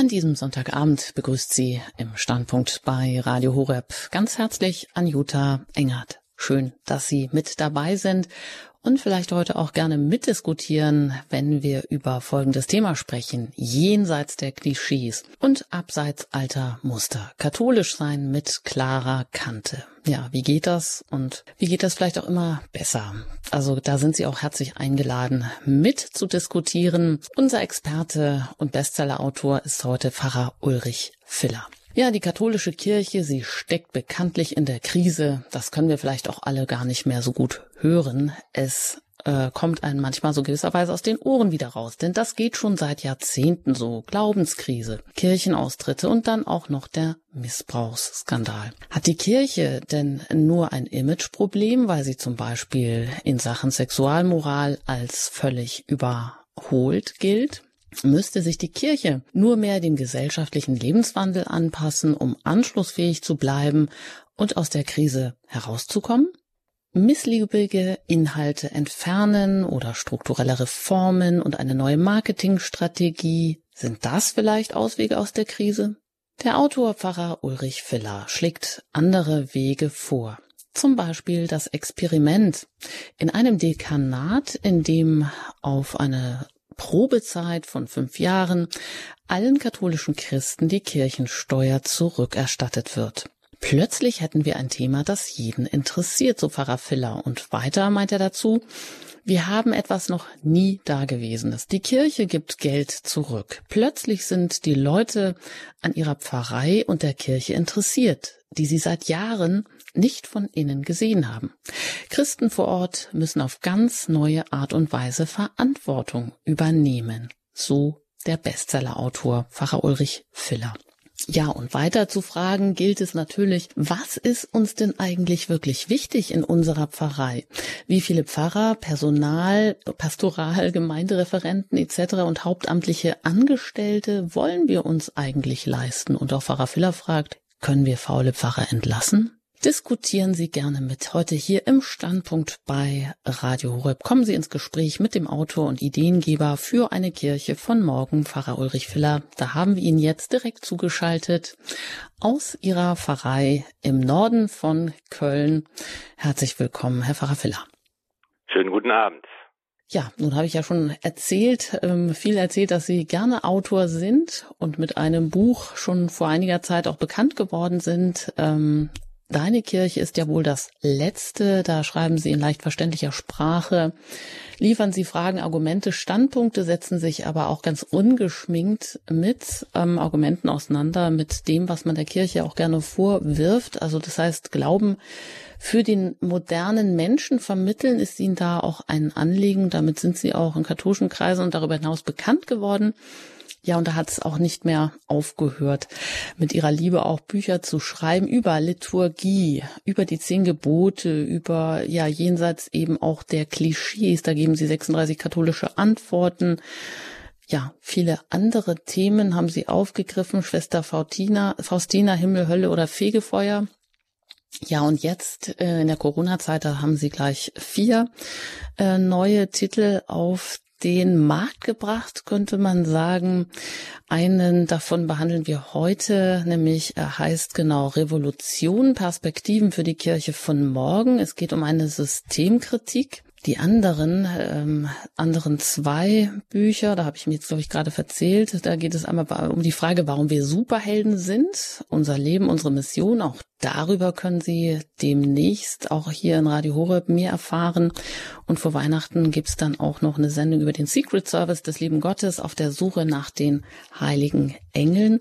An diesem Sonntagabend begrüßt sie im Standpunkt bei Radio Horeb ganz herzlich Anjuta Engert. Schön, dass Sie mit dabei sind und vielleicht heute auch gerne mitdiskutieren, wenn wir über folgendes Thema sprechen. Jenseits der Klischees und abseits alter Muster. Katholisch sein mit klarer Kante. Ja, wie geht das? Und wie geht das vielleicht auch immer besser? Also da sind Sie auch herzlich eingeladen, mit zu diskutieren. Unser Experte und Bestsellerautor ist heute Pfarrer Ulrich Filler. Ja, die katholische Kirche, sie steckt bekanntlich in der Krise. Das können wir vielleicht auch alle gar nicht mehr so gut hören. Es äh, kommt einem manchmal so gewisserweise aus den Ohren wieder raus, denn das geht schon seit Jahrzehnten so. Glaubenskrise, Kirchenaustritte und dann auch noch der Missbrauchsskandal. Hat die Kirche denn nur ein Imageproblem, weil sie zum Beispiel in Sachen Sexualmoral als völlig überholt gilt? Müsste sich die Kirche nur mehr dem gesellschaftlichen Lebenswandel anpassen, um anschlussfähig zu bleiben und aus der Krise herauszukommen? Missliebige Inhalte entfernen oder strukturelle Reformen und eine neue Marketingstrategie, sind das vielleicht Auswege aus der Krise? Der Autor Pfarrer Ulrich Filler schlägt andere Wege vor. Zum Beispiel das Experiment in einem Dekanat, in dem auf eine Probezeit von fünf Jahren allen katholischen Christen die Kirchensteuer zurückerstattet wird. Plötzlich hätten wir ein Thema, das jeden interessiert, so Pfarrer Filler. Und weiter meint er dazu, wir haben etwas noch nie Dagewesenes. Die Kirche gibt Geld zurück. Plötzlich sind die Leute an ihrer Pfarrei und der Kirche interessiert, die sie seit Jahren nicht von innen gesehen haben. Christen vor Ort müssen auf ganz neue Art und Weise Verantwortung übernehmen. So der Bestsellerautor Pfarrer Ulrich Filler. Ja, und weiter zu fragen gilt es natürlich, was ist uns denn eigentlich wirklich wichtig in unserer Pfarrei? Wie viele Pfarrer, Personal, Pastoral, Gemeindereferenten etc. und hauptamtliche Angestellte wollen wir uns eigentlich leisten? Und auch Pfarrer Filler fragt, können wir faule Pfarrer entlassen? Diskutieren Sie gerne mit heute hier im Standpunkt bei Radio Horeb. Kommen Sie ins Gespräch mit dem Autor und Ideengeber für eine Kirche von morgen, Pfarrer Ulrich Filler. Da haben wir ihn jetzt direkt zugeschaltet aus Ihrer Pfarrei im Norden von Köln. Herzlich willkommen, Herr Pfarrer Filler. Schönen guten Abend. Ja, nun habe ich ja schon erzählt, ähm, viel erzählt, dass Sie gerne Autor sind und mit einem Buch schon vor einiger Zeit auch bekannt geworden sind. Deine Kirche ist ja wohl das letzte. Da schreiben Sie in leicht verständlicher Sprache, liefern Sie Fragen, Argumente, Standpunkte, setzen sich aber auch ganz ungeschminkt mit ähm, Argumenten auseinander, mit dem, was man der Kirche auch gerne vorwirft. Also das heißt, Glauben für den modernen Menschen vermitteln ist Ihnen da auch ein Anliegen. Damit sind Sie auch in katholischen Kreisen und darüber hinaus bekannt geworden. Ja, und da hat es auch nicht mehr aufgehört, mit ihrer Liebe auch Bücher zu schreiben über Liturgie, über die zehn Gebote, über, ja, jenseits eben auch der Klischees. Da geben sie 36 katholische Antworten. Ja, viele andere Themen haben sie aufgegriffen. Schwester Faustina, Faustina, Himmel, Hölle oder Fegefeuer. Ja, und jetzt äh, in der Corona-Zeit, da haben sie gleich vier äh, neue Titel auf den Markt gebracht, könnte man sagen. Einen davon behandeln wir heute, nämlich er heißt genau Revolution, Perspektiven für die Kirche von morgen. Es geht um eine Systemkritik. Die anderen, ähm, anderen zwei Bücher, da habe ich mir jetzt, glaube ich, gerade verzählt, da geht es einmal um die Frage, warum wir Superhelden sind, unser Leben, unsere Mission. Auch darüber können Sie demnächst auch hier in Radio Horeb mehr erfahren. Und vor Weihnachten gibt's dann auch noch eine Sendung über den Secret Service des lieben Gottes auf der Suche nach den heiligen Engeln.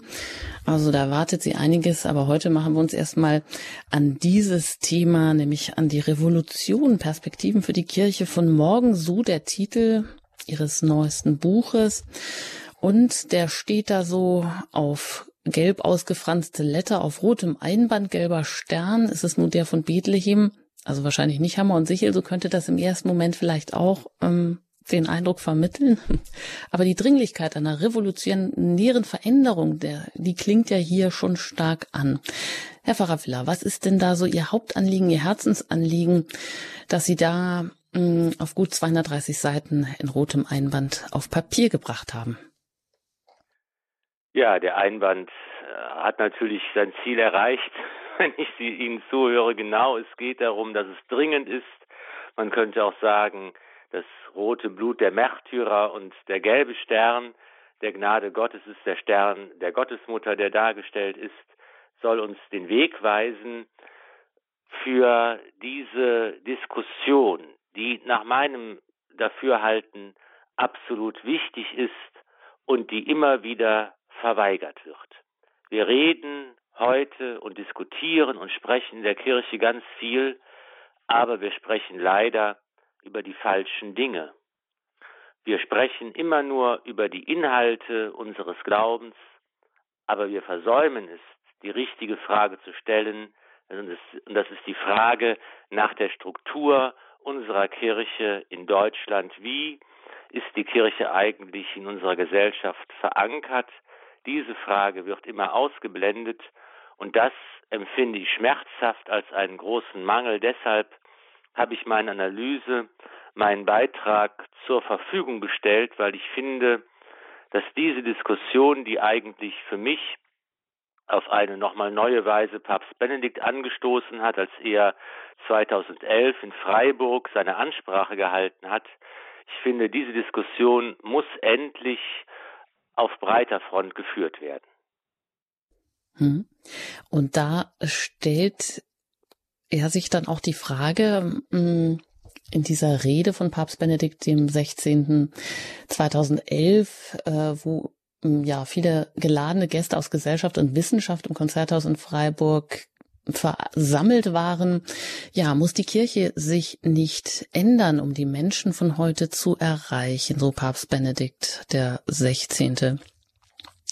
Also da wartet Sie einiges, aber heute machen wir uns erstmal an dieses Thema, nämlich an die Revolution, Perspektiven für die Kirche von morgen, so der Titel Ihres neuesten Buches. Und der steht da so auf gelb ausgefranste Letter auf rotem Einband, gelber Stern. Ist es nun der von Bethlehem? Also wahrscheinlich nicht Hammer und Sichel, so könnte das im ersten Moment vielleicht auch ähm, den Eindruck vermitteln. Aber die Dringlichkeit einer revolutionären Veränderung, der, die klingt ja hier schon stark an. Herr Pfarrer Villa, was ist denn da so Ihr Hauptanliegen, Ihr Herzensanliegen, dass Sie da mh, hm, auf gut 230 Seiten in rotem Einband auf Papier gebracht haben? Ja, der Einwand äh, hat natürlich sein Ziel erreicht, wenn ich Sie Ihnen zuhöre. Genau, es geht darum, dass es dringend ist. Man könnte auch sagen, das rote Blut der Märtyrer und der gelbe Stern der Gnade Gottes ist der Stern der Gottesmutter, der dargestellt ist, soll uns den Weg weisen für diese Diskussion, die nach meinem Dafürhalten absolut wichtig ist und die immer wieder verweigert wird. Wir reden heute und diskutieren und sprechen in der Kirche ganz viel, aber wir sprechen leider über die falschen Dinge. Wir sprechen immer nur über die Inhalte unseres Glaubens, aber wir versäumen es, die richtige Frage zu stellen, und das ist die Frage nach der Struktur unserer Kirche in Deutschland. Wie ist die Kirche eigentlich in unserer Gesellschaft verankert? Diese Frage wird immer ausgeblendet und das empfinde ich schmerzhaft als einen großen Mangel. Deshalb habe ich meine Analyse, meinen Beitrag zur Verfügung gestellt, weil ich finde, dass diese Diskussion, die eigentlich für mich auf eine nochmal neue Weise Papst Benedikt angestoßen hat, als er 2011 in Freiburg seine Ansprache gehalten hat. Ich finde, diese Diskussion muss endlich auf breiter Front geführt werden. Hm. Und da stellt er sich dann auch die Frage, hm, in dieser Rede von Papst Benedikt dem 16. 2011, äh, wo hm, ja viele geladene Gäste aus Gesellschaft und Wissenschaft im Konzerthaus in Freiburg versammelt waren. Ja, muss die Kirche sich nicht ändern, um die Menschen von heute zu erreichen, so Papst Benedikt der 16.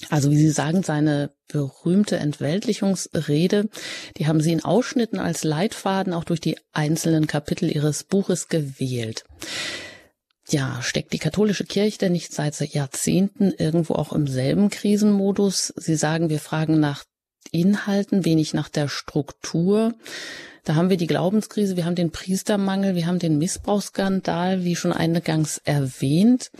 Also wie Sie sagen, seine berühmte Entweltlichungsrede, die haben Sie in Ausschnitten als Leitfaden auch durch die einzelnen Kapitel Ihres Buches gewählt. Ja, steckt die katholische Kirche denn nicht seit Jahrzehnten irgendwo auch im selben Krisenmodus? Sie sagen, wir fragen nach Inhalten, wenig nach der Struktur. Da haben wir die Glaubenskrise, wir haben den Priestermangel, wir haben den Missbrauchsskandal, wie schon eingangs erwähnt.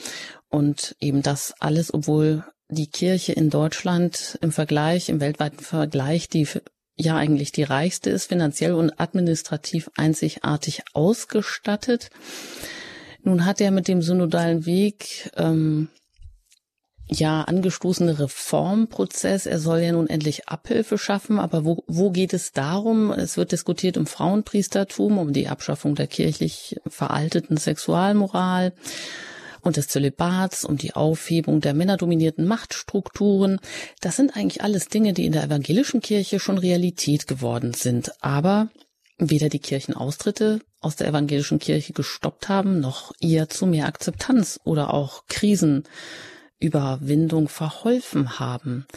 Und eben das alles, obwohl die Kirche in Deutschland im Vergleich, im weltweiten Vergleich, die ja eigentlich die reichste ist, finanziell und administrativ einzigartig ausgestattet. Nun hat er mit dem synodalen Weg ähm, ja angestoßene Reformprozess. Er soll ja nun endlich Abhilfe schaffen, aber wo, wo geht es darum? Es wird diskutiert im Frauenpriestertum, um die Abschaffung der kirchlich veralteten Sexualmoral und des Zölibats, um die Aufhebung der männerdominierten Machtstrukturen. Das sind eigentlich alles Dinge, die in der evangelischen Kirche schon Realität geworden sind. Aber weder die Kirchenaustritte aus der evangelischen Kirche gestoppt haben, noch ihr zu mehr Akzeptanz oder auch Krisenüberwindung verholfen haben.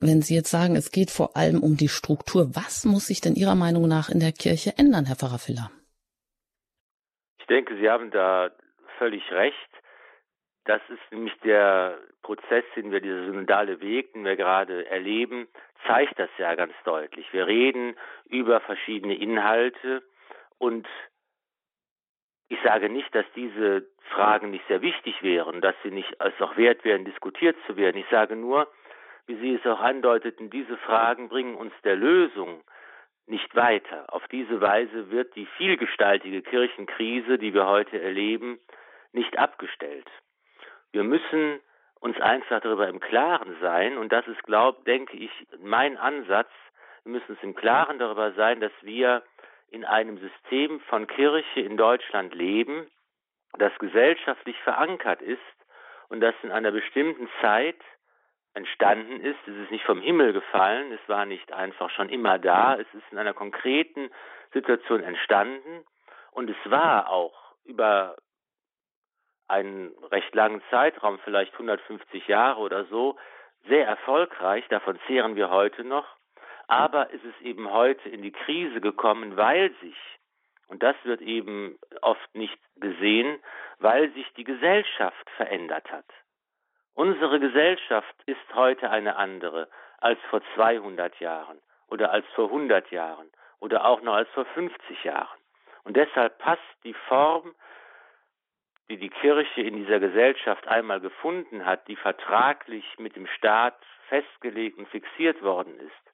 Wenn Sie jetzt sagen, es geht vor allem um die Struktur, was muss sich denn Ihrer Meinung nach in der Kirche ändern, Herr Pfarrer Filler? Ich denke, Sie haben da völlig recht. Das ist nämlich der Prozess, den wir, dieser synodale Weg, den wir gerade erleben, zeigt das ja ganz deutlich. Wir reden über verschiedene Inhalte und ich sage nicht, dass diese Fragen nicht sehr wichtig wären, dass sie nicht als auch wert wären, diskutiert zu werden. Ich sage nur, wie Sie es auch andeuteten, diese Fragen bringen uns der Lösung nicht weiter. Auf diese Weise wird die vielgestaltige Kirchenkrise, die wir heute erleben, nicht abgestellt. Wir müssen uns einfach darüber im Klaren sein, und das ist, glaube, denke ich, mein Ansatz. Wir müssen uns im Klaren darüber sein, dass wir in einem System von Kirche in Deutschland leben, das gesellschaftlich verankert ist und das in einer bestimmten Zeit entstanden ist. Es ist nicht vom Himmel gefallen, es war nicht einfach schon immer da, es ist in einer konkreten Situation entstanden und es war auch über einen recht langen Zeitraum, vielleicht 150 Jahre oder so, sehr erfolgreich, davon zehren wir heute noch, aber es ist eben heute in die Krise gekommen, weil sich, und das wird eben oft nicht gesehen, weil sich die Gesellschaft verändert hat. Unsere Gesellschaft ist heute eine andere als vor 200 Jahren oder als vor 100 Jahren oder auch noch als vor 50 Jahren. Und deshalb passt die Form die die Kirche in dieser Gesellschaft einmal gefunden hat, die vertraglich mit dem Staat festgelegt und fixiert worden ist,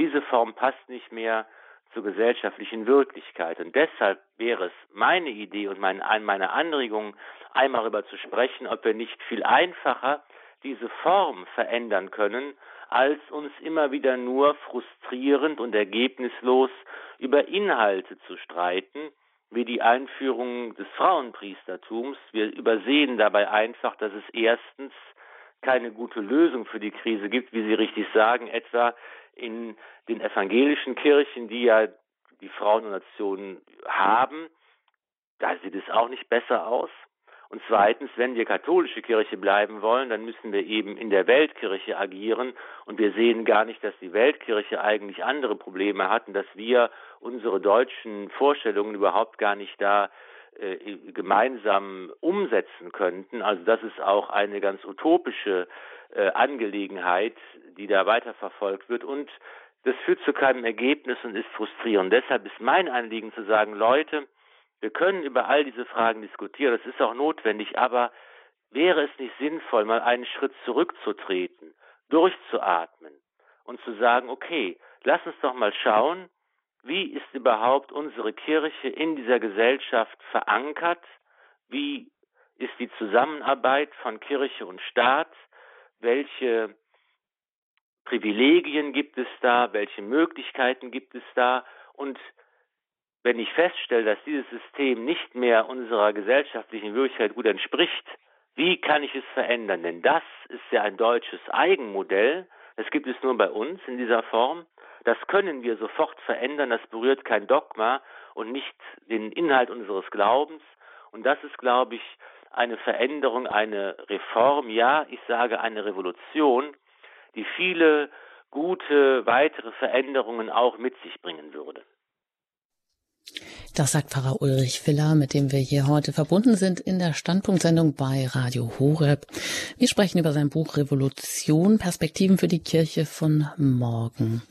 diese Form passt nicht mehr zur gesellschaftlichen Wirklichkeit. Und deshalb wäre es meine Idee und meine Anregung, einmal darüber zu sprechen, ob wir nicht viel einfacher diese Form verändern können, als uns immer wieder nur frustrierend und ergebnislos über Inhalte zu streiten, wie die Einführung des Frauenpriestertums. Wir übersehen dabei einfach, dass es erstens keine gute Lösung für die Krise gibt, wie Sie richtig sagen, etwa in den evangelischen Kirchen, die ja die Frauendonation haben. Da sieht es auch nicht besser aus. Und zweitens, wenn wir katholische Kirche bleiben wollen, dann müssen wir eben in der Weltkirche agieren. Und wir sehen gar nicht, dass die Weltkirche eigentlich andere Probleme hat und dass wir unsere deutschen Vorstellungen überhaupt gar nicht da äh, gemeinsam umsetzen könnten. Also das ist auch eine ganz utopische äh, Angelegenheit, die da weiterverfolgt wird. Und das führt zu keinem Ergebnis und ist frustrierend. Deshalb ist mein Anliegen zu sagen, Leute, wir können über all diese Fragen diskutieren, das ist auch notwendig, aber wäre es nicht sinnvoll, mal einen Schritt zurückzutreten, durchzuatmen und zu sagen, okay, lass uns doch mal schauen, wie ist überhaupt unsere Kirche in dieser Gesellschaft verankert, wie ist die Zusammenarbeit von Kirche und Staat, welche Privilegien gibt es da, welche Möglichkeiten gibt es da und wenn ich feststelle, dass dieses System nicht mehr unserer gesellschaftlichen Wirklichkeit gut entspricht, wie kann ich es verändern? Denn das ist ja ein deutsches Eigenmodell. Das gibt es nur bei uns in dieser Form. Das können wir sofort verändern. Das berührt kein Dogma und nicht den Inhalt unseres Glaubens. Und das ist, glaube ich, eine Veränderung, eine Reform, ja, ich sage eine Revolution, die viele gute weitere Veränderungen auch mit sich bringen würde. Das sagt Pfarrer Ulrich Filler, mit dem wir hier heute verbunden sind in der Standpunktsendung bei Radio Horeb. Wir sprechen über sein Buch Revolution, Perspektiven für die Kirche von morgen.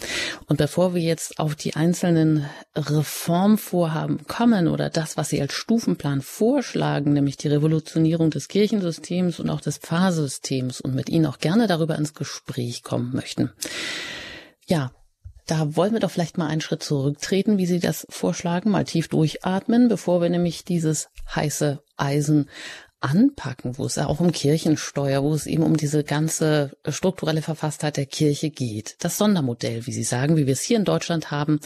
Und bevor wir jetzt auf die einzelnen Reformvorhaben kommen oder das, was Sie als Stufenplan vorschlagen, nämlich die Revolutionierung des Kirchensystems und auch des Pfarrsystems und mit Ihnen auch gerne darüber ins Gespräch kommen möchten. Ja, da wollen wir doch vielleicht mal einen Schritt zurücktreten, wie Sie das vorschlagen, mal tief durchatmen, bevor wir nämlich dieses heiße Eisen anpacken, wo es auch um Kirchensteuer, wo es eben um diese ganze strukturelle Verfasstheit der Kirche geht. Das Sondermodell, wie Sie sagen, wie wir es hier in Deutschland haben,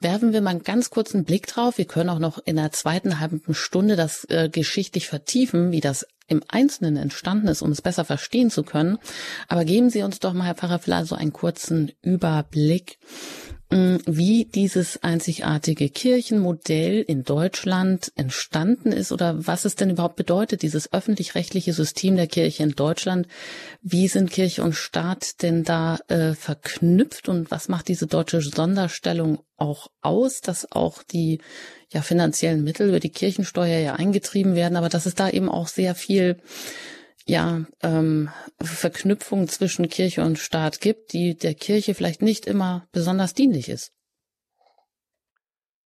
werfen wir mal einen ganz kurzen Blick drauf. Wir können auch noch in der zweiten halben Stunde das äh, geschichtlich vertiefen, wie das im Einzelnen entstanden ist, um es besser verstehen zu können. Aber geben Sie uns doch mal, Herr Pfarrer, vielleicht so einen kurzen Überblick, wie dieses einzigartige Kirchenmodell in Deutschland entstanden ist oder was es denn überhaupt bedeutet, dieses öffentlich-rechtliche System der Kirche in Deutschland. Wie sind Kirche und Staat denn da äh, verknüpft und was macht diese deutsche Sonderstellung auch aus, dass auch die ja finanziellen Mittel über die Kirchensteuer ja eingetrieben werden, aber dass es da eben auch sehr viel ja ähm, Verknüpfung zwischen Kirche und Staat gibt, die der Kirche vielleicht nicht immer besonders dienlich ist.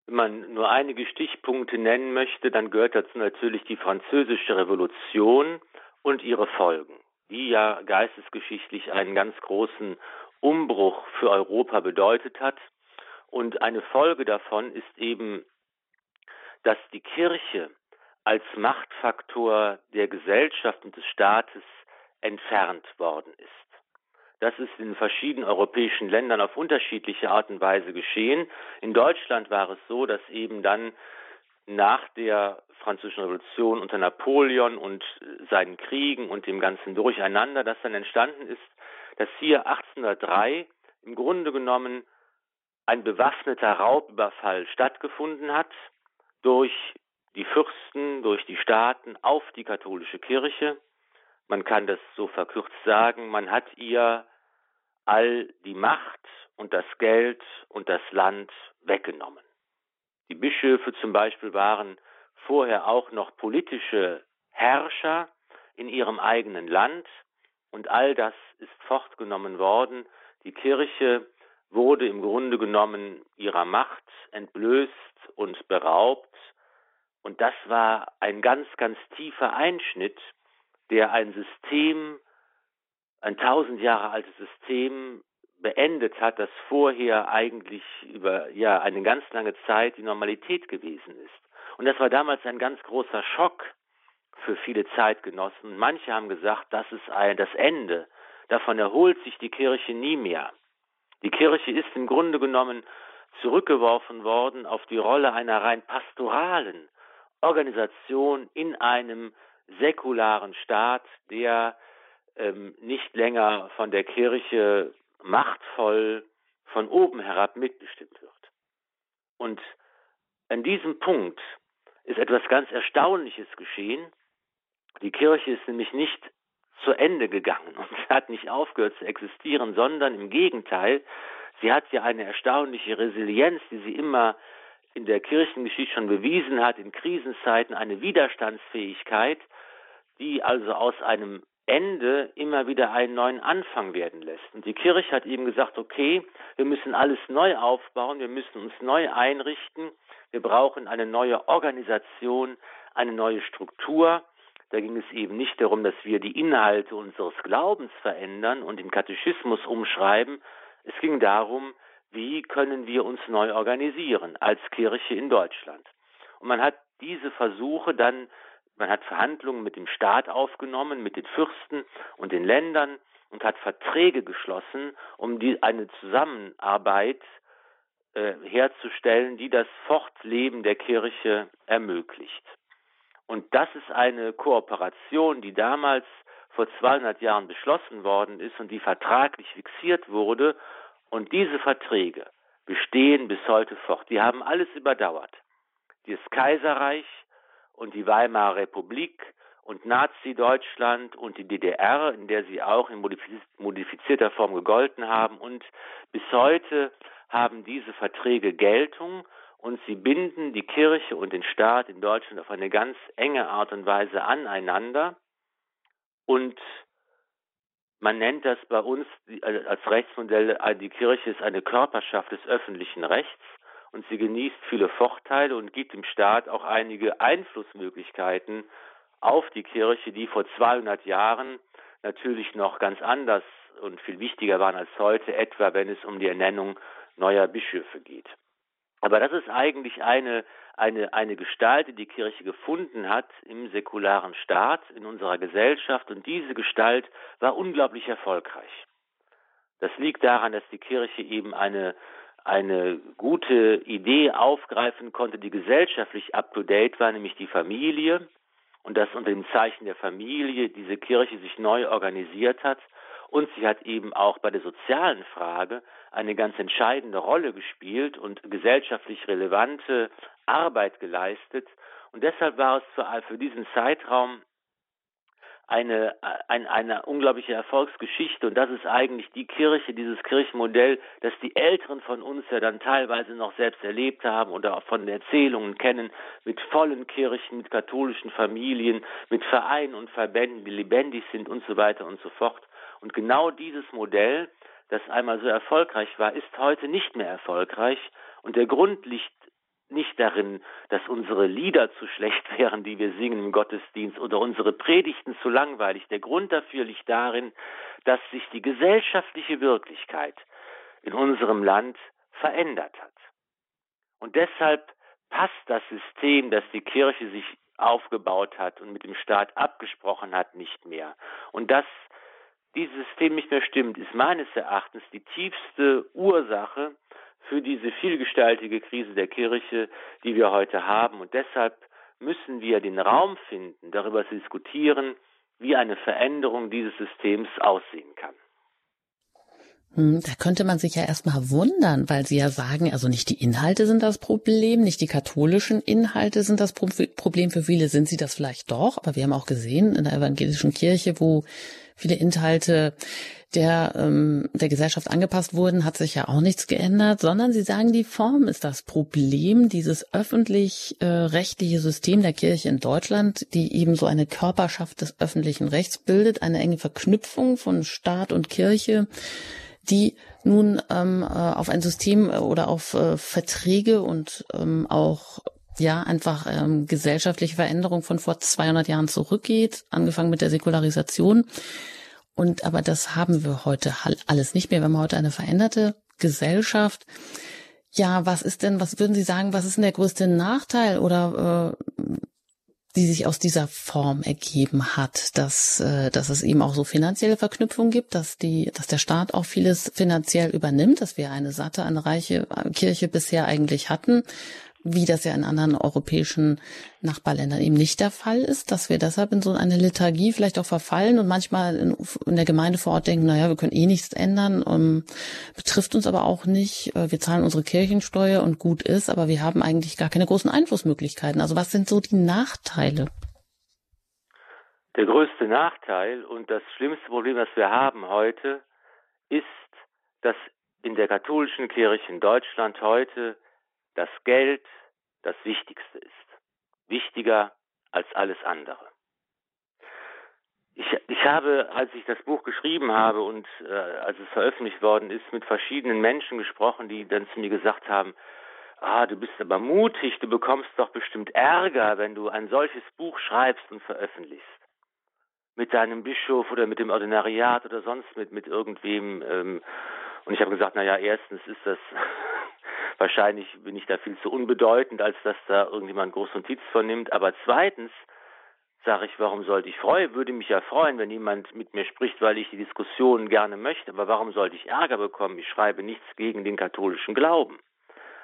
Wenn man nur einige Stichpunkte nennen möchte, dann gehört dazu natürlich die französische Revolution und ihre Folgen, die ja geistesgeschichtlich einen ganz großen Umbruch für Europa bedeutet hat. Und eine Folge davon ist eben dass die Kirche als Machtfaktor der Gesellschaft und des Staates entfernt worden ist. Das ist in verschiedenen europäischen Ländern auf unterschiedliche Art und Weise geschehen. In Deutschland war es so, dass eben dann nach der Französischen Revolution unter Napoleon und seinen Kriegen und dem ganzen Durcheinander, das dann entstanden ist, dass hier 1803 im Grunde genommen ein bewaffneter Raubüberfall stattgefunden hat durch die Fürsten, durch die Staaten auf die katholische Kirche. Man kann das so verkürzt sagen, man hat ihr all die Macht und das Geld und das Land weggenommen. Die Bischöfe zum Beispiel waren vorher auch noch politische Herrscher in ihrem eigenen Land und all das ist fortgenommen worden. Die Kirche wurde im Grunde genommen ihrer Macht entblößt und beraubt Und das war ein ganz, ganz tiefer Einschnitt, der ein System, ein tausend Jahre altes System beendet hat, das vorher eigentlich über ja eine ganz lange Zeit die Normalität gewesen ist. Und das war damals ein ganz großer Schock für viele Zeitgenossen. Manche haben gesagt, das ist ein, das Ende. Davon erholt sich die Kirche nie mehr. Die Kirche ist im Grunde genommen zurückgeworfen worden auf die Rolle einer rein pastoralen Organisation in einem säkularen Staat, der ähm, nicht länger von der Kirche machtvoll von oben herab mitbestimmt wird. Und an diesem Punkt ist etwas ganz Erstaunliches geschehen. Die Kirche ist nämlich nicht zu Ende gegangen und hat nicht aufgehört zu existieren, sondern im Gegenteil, sie hat ja eine erstaunliche Resilienz, die sie immer in der Kirchengeschichte schon bewiesen hat, in Krisenzeiten eine Widerstandsfähigkeit, die also aus einem Ende immer wieder einen neuen Anfang werden lässt. Und die Kirche hat eben gesagt, okay, wir müssen alles neu aufbauen, wir müssen uns neu einrichten, wir brauchen eine neue Organisation, eine neue Struktur. Da ging es eben nicht darum, dass wir die Inhalte unseres Glaubens verändern und den Katechismus umschreiben. Es ging darum, wie können wir uns neu organisieren als Kirche in Deutschland. Und man hat diese Versuche dann man hat Verhandlungen mit dem Staat aufgenommen, mit den Fürsten und den Ländern und hat Verträge geschlossen, um die, eine Zusammenarbeit äh, herzustellen, die das Fortleben der Kirche ermöglicht. Und das ist eine Kooperation, die damals vor 200 Jahren beschlossen worden ist und die vertraglich fixiert wurde. Und diese Verträge bestehen bis heute fort. Die haben alles überdauert. Das Kaiserreich, und die Weimarer Republik und Nazi-Deutschland und die DDR, in der sie auch in modifizierter Form gegolten haben. Und bis heute haben diese Verträge Geltung und sie binden die Kirche und den Staat in Deutschland auf eine ganz enge Art und Weise aneinander. Und man nennt das bei uns als Rechtsmodell, die Kirche ist eine Körperschaft des öffentlichen Rechts und sie genießt viele Vorteile und gibt dem Staat auch einige Einflussmöglichkeiten auf die Kirche, die vor 200 Jahren natürlich noch ganz anders und viel wichtiger waren als heute, etwa wenn es um die Ernennung neuer Bischöfe geht. Aber das ist eigentlich eine, eine, eine Gestalt, die die Kirche gefunden hat im säkularen Staat, in unserer Gesellschaft. Und diese Gestalt war unglaublich erfolgreich. Das liegt daran, dass die Kirche eben eine eine gute Idee aufgreifen konnte, die gesellschaftlich up-to-date war, nämlich die Familie und dass unter dem Zeichen der Familie diese Kirche sich neu organisiert hat und sie hat eben auch bei der sozialen Frage eine ganz entscheidende Rolle gespielt und gesellschaftlich relevante Arbeit geleistet. Und deshalb war es für, für diesen Zeitraum eine, ein, eine unglaubliche Erfolgsgeschichte und das ist eigentlich die Kirche, dieses Kirchenmodell, das die Älteren von uns ja dann teilweise noch selbst erlebt haben oder auch von Erzählungen kennen, mit vollen Kirchen, mit katholischen Familien, mit Vereinen und Verbänden, die lebendig sind und so weiter und so fort. Und genau dieses Modell, das einmal so erfolgreich war, ist heute nicht mehr erfolgreich und der Grund liegt nicht darin, dass unsere Lieder zu schlecht wären, die wir singen im Gottesdienst oder unsere Predigten zu langweilig. Der Grund dafür liegt darin, dass sich die gesellschaftliche Wirklichkeit in unserem Land verändert hat. Und deshalb passt das System, das die Kirche sich aufgebaut hat und mit dem Staat abgesprochen hat, nicht mehr. Und dass dieses System nicht mehr stimmt, ist meines Erachtens die tiefste Ursache für diese vielgestaltige Krise der Kirche, die wir heute haben. Und deshalb müssen wir den Raum finden, darüber zu diskutieren, wie eine Veränderung dieses Systems aussehen kann. Hm, da könnte man sich ja erstmal wundern, weil Sie ja sagen, also nicht die Inhalte sind das Problem, nicht die katholischen Inhalte sind das Problem. Für viele sind sie das vielleicht doch, aber wir haben auch gesehen in der evangelischen Kirche, wo viele Inhalte der, ähm, der Gesellschaft angepasst wurden, hat sich ja auch nichts geändert, sondern sie sagen, die Form ist das Problem, dieses öffentlich-rechtliche äh, System der Kirche in Deutschland, die eben so eine Körperschaft des öffentlichen Rechts bildet, eine enge Verknüpfung von Staat und Kirche, die nun ähm, äh, auf ein System oder auf äh, Verträge und ähm, auch ja einfach ähm, gesellschaftliche Veränderung von vor 200 Jahren zurückgeht, angefangen mit der Säkularisation. Und aber das haben wir heute alles nicht mehr. Wir haben heute eine veränderte Gesellschaft. Ja, was ist denn, was würden Sie sagen, was ist denn der größte Nachteil oder äh, die sich aus dieser Form ergeben hat, dass, äh, dass es eben auch so finanzielle Verknüpfungen gibt, dass die, dass der Staat auch vieles finanziell übernimmt, dass wir eine satte, eine reiche Kirche bisher eigentlich hatten, wie das ja in anderen europäischen Nachbarländern eben nicht der Fall ist, dass wir deshalb in so eine Lethargie vielleicht auch verfallen und manchmal in, in der Gemeinde vor Ort denken, naja, wir können eh nichts ändern, um, ähm, betrifft uns aber auch nicht, äh, wir zahlen unsere Kirchensteuer und gut ist, aber wir haben eigentlich gar keine großen Einflussmöglichkeiten. Also was sind so die Nachteile? Der größte Nachteil und das schlimmste Problem, das wir haben heute, ist, dass in der katholischen Kirche in Deutschland heute das Geld das Wichtigste ist. Wichtiger als alles andere. Ich, ich habe, als ich das Buch geschrieben habe und äh, als es veröffentlicht worden ist, mit verschiedenen Menschen gesprochen, die dann zu mir gesagt haben, ah, du bist aber mutig, du bekommst doch bestimmt Ärger, wenn du ein solches Buch schreibst und veröffentlichst. Mit deinem Bischof oder mit dem Ordinariat oder sonst mit, mit irgendwem. Ähm, und ich habe gesagt, naja, erstens ist das Wahrscheinlich bin ich da viel zu unbedeutend, als dass da irgendjemand groß Notiz von nimmt. Aber zweitens sage ich, warum sollte ich freuen? Würde mich ja freuen, wenn jemand mit mir spricht, weil ich die Diskussion gerne möchte. Aber warum sollte ich Ärger bekommen? Ich schreibe nichts gegen den katholischen Glauben.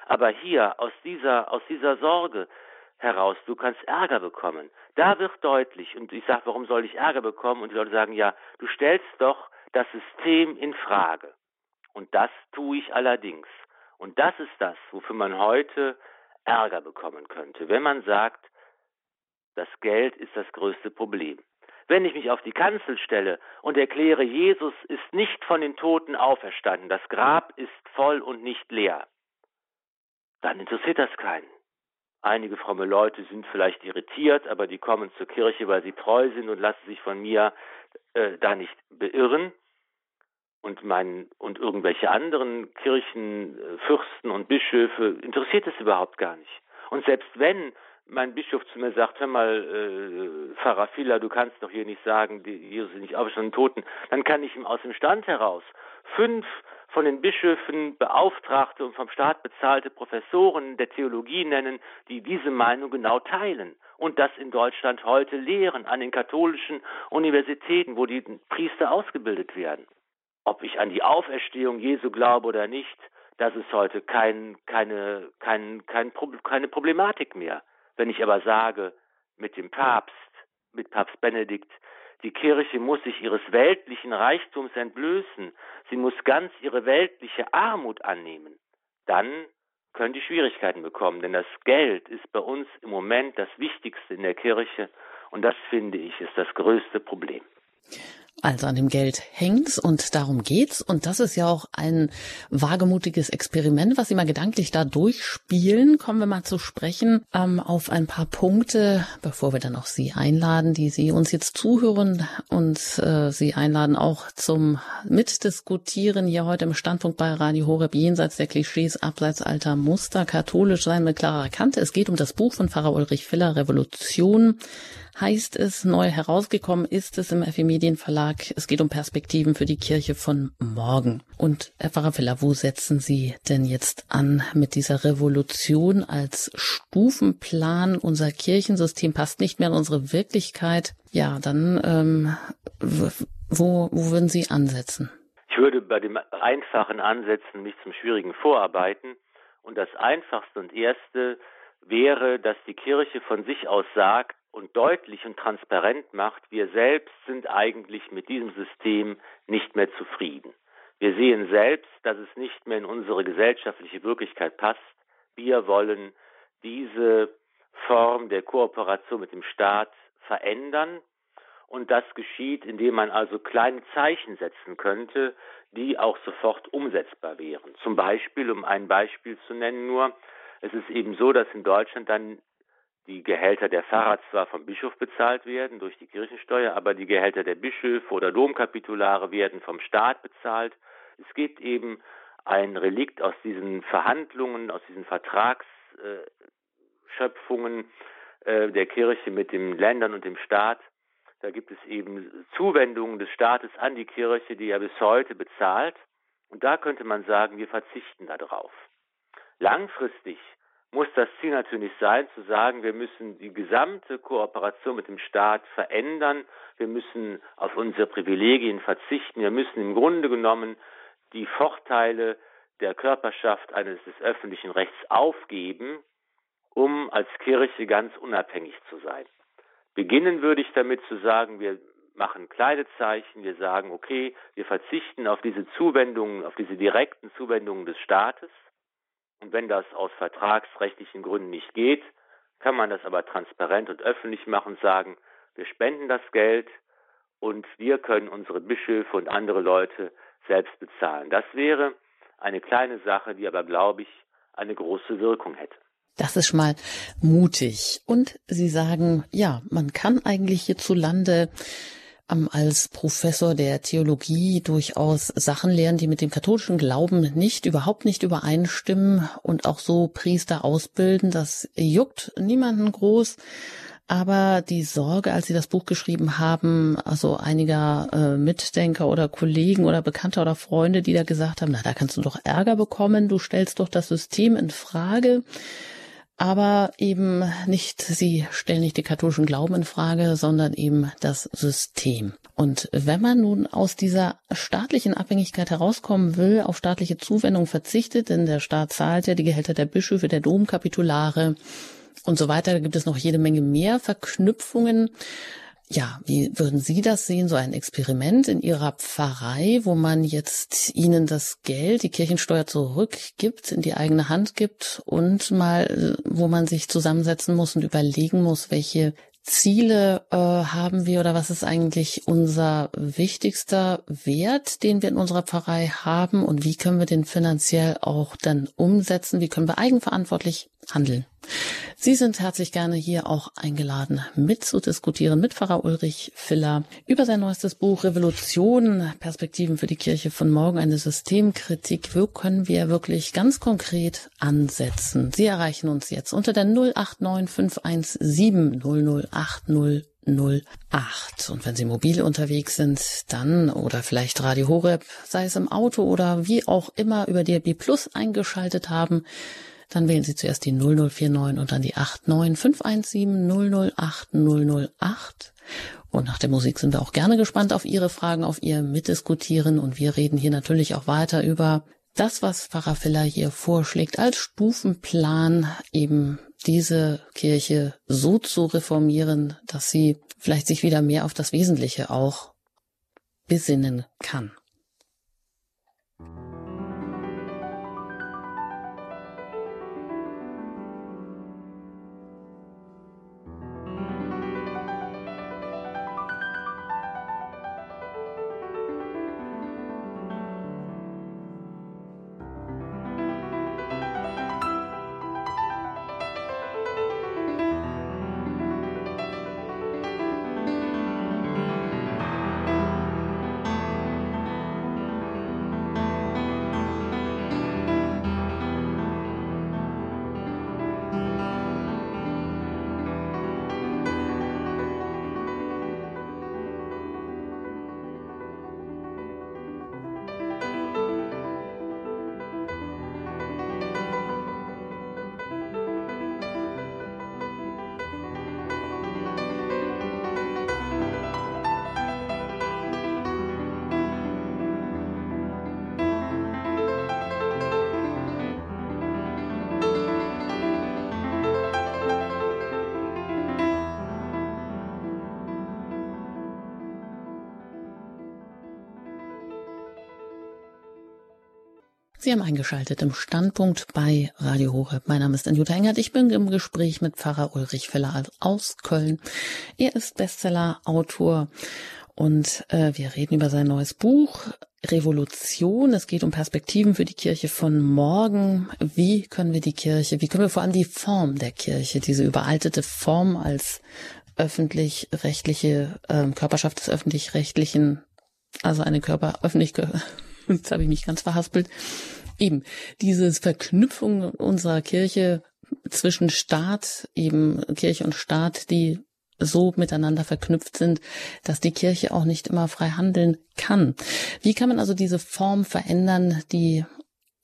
Aber hier, aus dieser, aus dieser Sorge heraus, du kannst Ärger bekommen. Da wird deutlich, und ich sage, warum soll ich Ärger bekommen? Und die Leute sagen, ja, du stellst doch das System in Frage. Und das tue ich allerdings. Und das ist das, wofür man heute Ärger bekommen könnte, wenn man sagt, das Geld ist das größte Problem. Wenn ich mich auf die Kanzel stelle und erkläre, Jesus ist nicht von den Toten auferstanden, das Grab ist voll und nicht leer, dann interessiert das keinen. Einige fromme Leute sind vielleicht irritiert, aber die kommen zur Kirche, weil sie treu sind und lassen sich von mir äh, da nicht beirren und mein und irgendwelche anderen Kirchenfürsten äh, und Bischöfe interessiert es überhaupt gar nicht. Und selbst wenn mein Bischof zu mir sagt, hör mal, äh, Pfarrer Fila, du kannst doch hier nicht sagen, die Jesus ist nicht auferstanden Toten, dann kann ich ihm aus dem Stand heraus fünf von den Bischöfen beauftragte und vom Staat bezahlte Professoren der Theologie nennen, die diese Meinung genau teilen und das in Deutschland heute lehren an den katholischen Universitäten, wo die Priester ausgebildet werden ob ich an die Auferstehung Jesu glaube oder nicht, das ist heute kein, keine, kein, kein, keine Problematik mehr. Wenn ich aber sage, mit dem Papst, mit Papst Benedikt, die Kirche muss sich ihres weltlichen Reichtums entblößen, sie muss ganz ihre weltliche Armut annehmen, dann können die Schwierigkeiten bekommen, denn das Geld ist bei uns im Moment das Wichtigste in der Kirche und das finde ich ist das größte Problem. Also an dem Geld hängt's und darum geht's. Und das ist ja auch ein wagemutiges Experiment, was Sie mal gedanklich da durchspielen. Kommen wir mal zu sprechen ähm, auf ein paar Punkte, bevor wir dann auch Sie einladen, die Sie uns jetzt zuhören und äh, Sie einladen auch zum Mitdiskutieren hier heute im Standpunkt bei Radio Horeb jenseits der Klischees, abseits alter Muster, katholisch sein mit klarer Kante. Es geht um das Buch von Pfarrer Ulrich Filler, Revolution heißt es, neu herausgekommen ist es im FE Medien Verlag. Es geht um Perspektiven für die Kirche von morgen. Und Herr Pfarrer Filler, wo setzen Sie denn jetzt an mit dieser Revolution als Stufenplan? Unser Kirchensystem passt nicht mehr in unsere Wirklichkeit. Ja, dann ähm, wo, wo würden Sie ansetzen? Ich würde bei dem einfachen Ansetzen mich zum Schwierigen vorarbeiten. Und das Einfachste und Erste wäre, dass die Kirche von sich aus sagt, und deutlich und transparent macht, wir selbst sind eigentlich mit diesem System nicht mehr zufrieden. Wir sehen selbst, dass es nicht mehr in unsere gesellschaftliche Wirklichkeit passt. Wir wollen diese Form der Kooperation mit dem Staat verändern. Und das geschieht, indem man also kleine Zeichen setzen könnte, die auch sofort umsetzbar wären. Zum Beispiel, um ein Beispiel zu nennen nur, es ist eben so, dass in Deutschland dann die Gehälter der Pfarrer zwar vom Bischof bezahlt werden durch die Kirchensteuer, aber die Gehälter der Bischöfe oder Domkapitulare werden vom Staat bezahlt. Es gibt eben ein Relikt aus diesen Verhandlungen, aus diesen Vertragsschlüssen Ausschöpfungen äh, der Kirche mit den Ländern und dem Staat. Da gibt es eben Zuwendungen des Staates an die Kirche, die er bis heute bezahlt. Und da könnte man sagen, wir verzichten darauf. Langfristig muss das Ziel natürlich sein, zu sagen, wir müssen die gesamte Kooperation mit dem Staat verändern, wir müssen auf unsere Privilegien verzichten, wir müssen im Grunde genommen die Vorteile der Körperschaft eines des öffentlichen Rechts aufgeben, um als Kirche ganz unabhängig zu sein. Beginnen würde ich damit zu sagen, wir machen kleine Zeichen, wir sagen, okay, wir verzichten auf diese Zuwendungen, auf diese direkten Zuwendungen des Staates. Und wenn das aus vertragsrechtlichen Gründen nicht geht, kann man das aber transparent und öffentlich machen und sagen, wir spenden das Geld und wir können unsere Bischöfe und andere Leute selbst bezahlen. Das wäre eine kleine Sache, die aber, glaube ich, eine große Wirkung hätte. Das ist schon mal mutig. Und Sie sagen, ja, man kann eigentlich hierzulande als Professor der Theologie durchaus Sachen lernen, die mit dem katholischen Glauben nicht, überhaupt nicht übereinstimmen und auch so Priester ausbilden. Das juckt niemanden groß. Aber die Sorge, als Sie das Buch geschrieben haben, also einiger äh, Mitdenker oder Kollegen oder Bekannter oder Freunde, die da gesagt haben, na, da kannst du doch Ärger bekommen, du stellst doch das System in Frage aber eben nicht, sie stellen nicht den katholischen Glauben in Frage, sondern eben das System. Und wenn man nun aus dieser staatlichen Abhängigkeit herauskommen will, auf staatliche Zuwendung verzichtet, denn der Staat zahlt ja die Gehälter der Bischöfe, der Domkapitulare und so weiter, da gibt es noch jede Menge mehr Verknüpfungen, ja, wie würden Sie das sehen, so ein Experiment in Ihrer Pfarrei, wo man jetzt Ihnen das Geld, die Kirchensteuer zurückgibt, in die eigene Hand gibt und mal, wo man sich zusammensetzen muss und überlegen muss, welche Ziele äh, haben wir oder was ist eigentlich unser wichtigster Wert, den wir in unserer Pfarrei haben und wie können wir den finanziell auch dann umsetzen, wie können wir eigenverantwortlich handeln. Sie sind herzlich gerne hier auch eingeladen, mitzudiskutieren mit Pfarrer Ulrich Filler über sein neuestes Buch Revolution, Perspektiven für die Kirche von morgen, eine Systemkritik. Wo können wir wirklich ganz konkret ansetzen? Sie erreichen uns jetzt unter der 089 517 008 008. Und wenn Sie mobil unterwegs sind, dann oder vielleicht Radio Horeb, sei es im Auto oder wie auch immer über DRB Plus eingeschaltet haben, dann wählen Sie zuerst die 0049 und dann die 89 517 008 008. Und nach der Musik sind wir auch gerne gespannt auf Ihre Fragen, auf Ihr Mitdiskutieren. Und wir reden hier natürlich auch weiter über das, was Pfarrer Filler hier vorschlägt, als Stufenplan eben diese Kirche so zu reformieren, dass sie vielleicht sich wieder mehr auf das Wesentliche auch besinnen kann. Sie haben eingeschaltet im Standpunkt bei Radio Horeb. Mein Name ist Anjuta Engert. Ich bin im Gespräch mit Pfarrer Ulrich Feller aus Köln. Er ist Bestseller-Autor und äh, wir reden über sein neues Buch Revolution. Es geht um Perspektiven für die Kirche von morgen. Wie können wir die Kirche, wie können wir vor allem die Form der Kirche, diese überaltete Form als öffentlich-rechtliche äh, Körperschaft des öffentlich-rechtlichen, also eine Körper öffentlich Jetzt habe ich mich ganz verhaspelt. Eben, diese Verknüpfung unserer Kirche zwischen Staat, eben Kirche und Staat, die so miteinander verknüpft sind, dass die Kirche auch nicht immer frei handeln kann. Wie kann man also diese Form verändern, die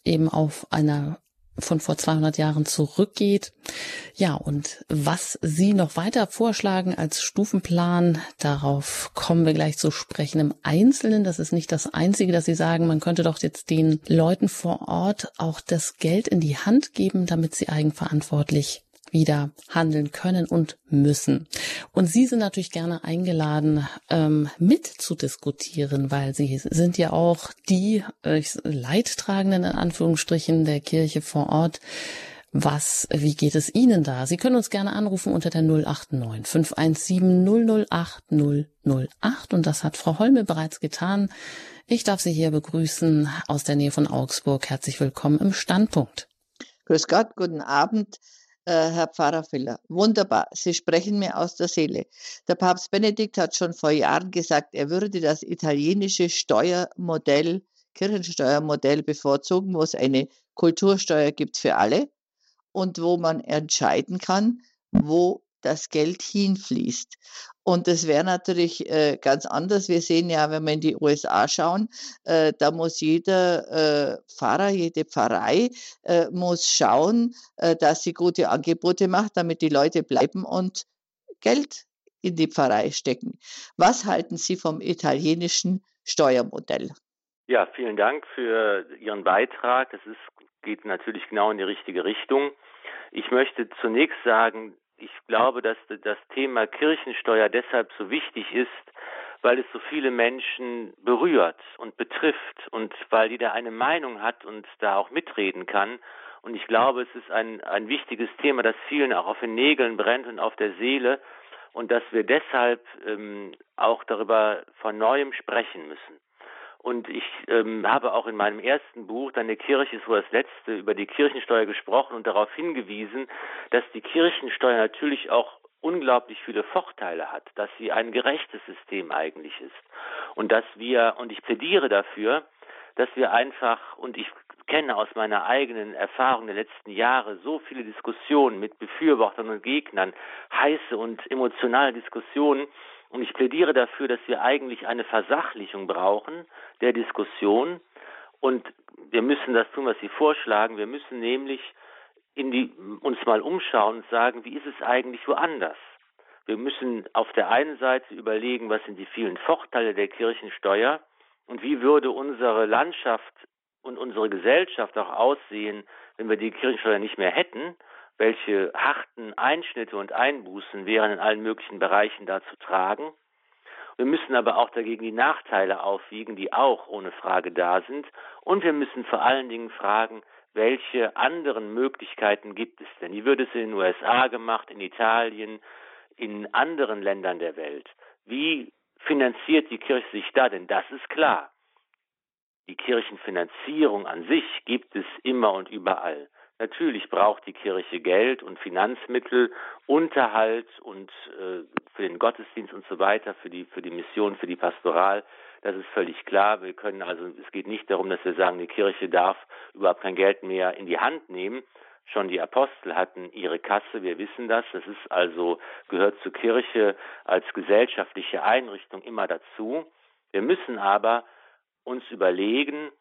eben auf einer von vor 200 Jahren zurückgeht. Ja, und was Sie noch weiter vorschlagen als Stufenplan, darauf kommen wir gleich zu sprechen im Einzelnen. Das ist nicht das Einzige, dass Sie sagen, man könnte doch jetzt den Leuten vor Ort auch das Geld in die Hand geben, damit sie eigenverantwortlich wieder handeln können und müssen. Und Sie sind natürlich gerne eingeladen, ähm, mitzudiskutieren, weil Sie sind ja auch die äh, Leidtragenden in Anführungsstrichen der Kirche vor Ort. Was, wie geht es Ihnen da? Sie können uns gerne anrufen unter der 089 517 008 008 und das hat Frau Holme bereits getan. Ich darf Sie hier begrüßen aus der Nähe von Augsburg. Herzlich willkommen im Standpunkt. Grüß Gott, guten Abend. Äh, Herr Pfarrer Filler. Wunderbar, Sie sprechen mir aus der Seele. Der Papst Benedikt hat schon vor Jahren gesagt, er würde das italienische Steuermodell, Kirchensteuermodell bevorzugen, wo es eine Kultursteuer gibt für alle und wo man entscheiden kann, wo das Geld hinfließt. Und das wäre natürlich äh, ganz anders. Wir sehen ja, wenn wir in die USA schauen, äh, da muss jeder äh, Pfarrer, jede Pfarrei äh, muss schauen, äh, dass sie gute Angebote macht, damit die Leute bleiben und Geld in die Pfarrei stecken. Was halten Sie vom italienischen Steuermodell? Ja, vielen Dank für Ihren Beitrag. Das ist, geht natürlich genau in die richtige Richtung. Ich möchte zunächst sagen, ich glaube, dass das Thema Kirchensteuer deshalb so wichtig ist, weil es so viele Menschen berührt und betrifft und weil jeder eine Meinung hat und da auch mitreden kann. Und ich glaube, es ist ein, ein wichtiges Thema, das vielen auch auf den Nägeln brennt und auf der Seele und dass wir deshalb ähm, auch darüber von neuem sprechen müssen. Und ich ähm, habe auch in meinem ersten Buch, Deine Kirche ist wohl das letzte, über die Kirchensteuer gesprochen und darauf hingewiesen, dass die Kirchensteuer natürlich auch unglaublich viele Vorteile hat, dass sie ein gerechtes System eigentlich ist. Und dass wir, und ich plädiere dafür, dass wir einfach, und ich kenne aus meiner eigenen Erfahrung der letzten Jahre so viele Diskussionen mit Befürwortern und Gegnern, heiße und emotionale Diskussionen, und ich plädiere dafür, dass wir eigentlich eine Versachlichung brauchen der Diskussion. Und wir müssen das tun, was Sie vorschlagen. Wir müssen nämlich die, uns mal umschauen und sagen, wie ist es eigentlich woanders? Wir müssen auf der einen Seite überlegen, was sind die vielen Vorteile der Kirchensteuer und wie würde unsere Landschaft und unsere Gesellschaft auch aussehen, wenn wir die Kirchensteuer nicht mehr hätten welche harten Einschnitte und Einbußen wären in allen möglichen Bereichen da zu tragen. Wir müssen aber auch dagegen die Nachteile aufwiegen, die auch ohne Frage da sind. Und wir müssen vor allen Dingen fragen, welche anderen Möglichkeiten gibt es denn? Wie wird es in den USA gemacht, in Italien, in anderen Ländern der Welt? Wie finanziert die Kirche sich da? Denn das ist klar. Die Kirchenfinanzierung an sich gibt es immer und überall. Natürlich braucht die Kirche Geld und Finanzmittel, Unterhalt und äh, für den Gottesdienst und so weiter, für die, für die Mission, für die Pastoral. Das ist völlig klar. Wir können also, es geht nicht darum, dass wir sagen, die Kirche darf überhaupt kein Geld mehr in die Hand nehmen. Schon die Apostel hatten ihre Kasse, wir wissen das. Das ist also, gehört zur Kirche als gesellschaftliche Einrichtung immer dazu. Wir müssen aber uns überlegen,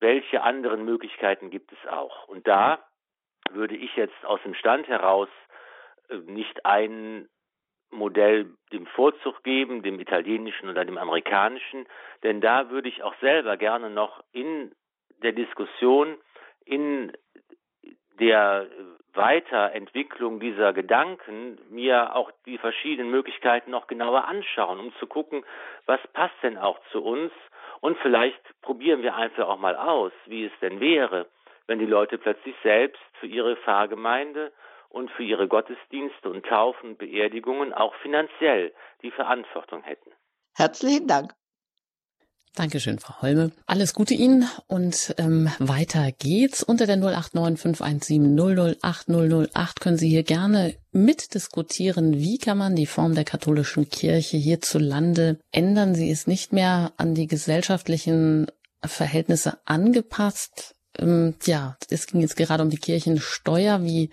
welche anderen Möglichkeiten gibt es auch? Und da würde ich jetzt aus dem Stand heraus äh, nicht ein Modell dem Vorzug geben, dem italienischen oder dem amerikanischen, denn da würde ich auch selber gerne noch in der Diskussion, in der Weiterentwicklung dieser Gedanken mir auch die verschiedenen Möglichkeiten noch genauer anschauen, um zu gucken, was passt denn auch zu uns und vielleicht probieren wir einfach auch mal aus, wie es denn wäre, wenn die Leute plötzlich selbst für ihre Pfarrgemeinde und für ihre Gottesdienste und Taufen Beerdigungen auch finanziell die Verantwortung hätten. Herzlichen Dank. Dankeschön, Frau Holme. Alles Gute Ihnen und ähm, weiter geht's. Unter der 089517008008 können Sie hier gerne mitdiskutieren, wie kann man die Form der katholischen Kirche hierzulande ändern. Sie ist nicht mehr an die gesellschaftlichen Verhältnisse angepasst. Ähm, ja, es ging jetzt gerade um die Kirchensteuer. Wie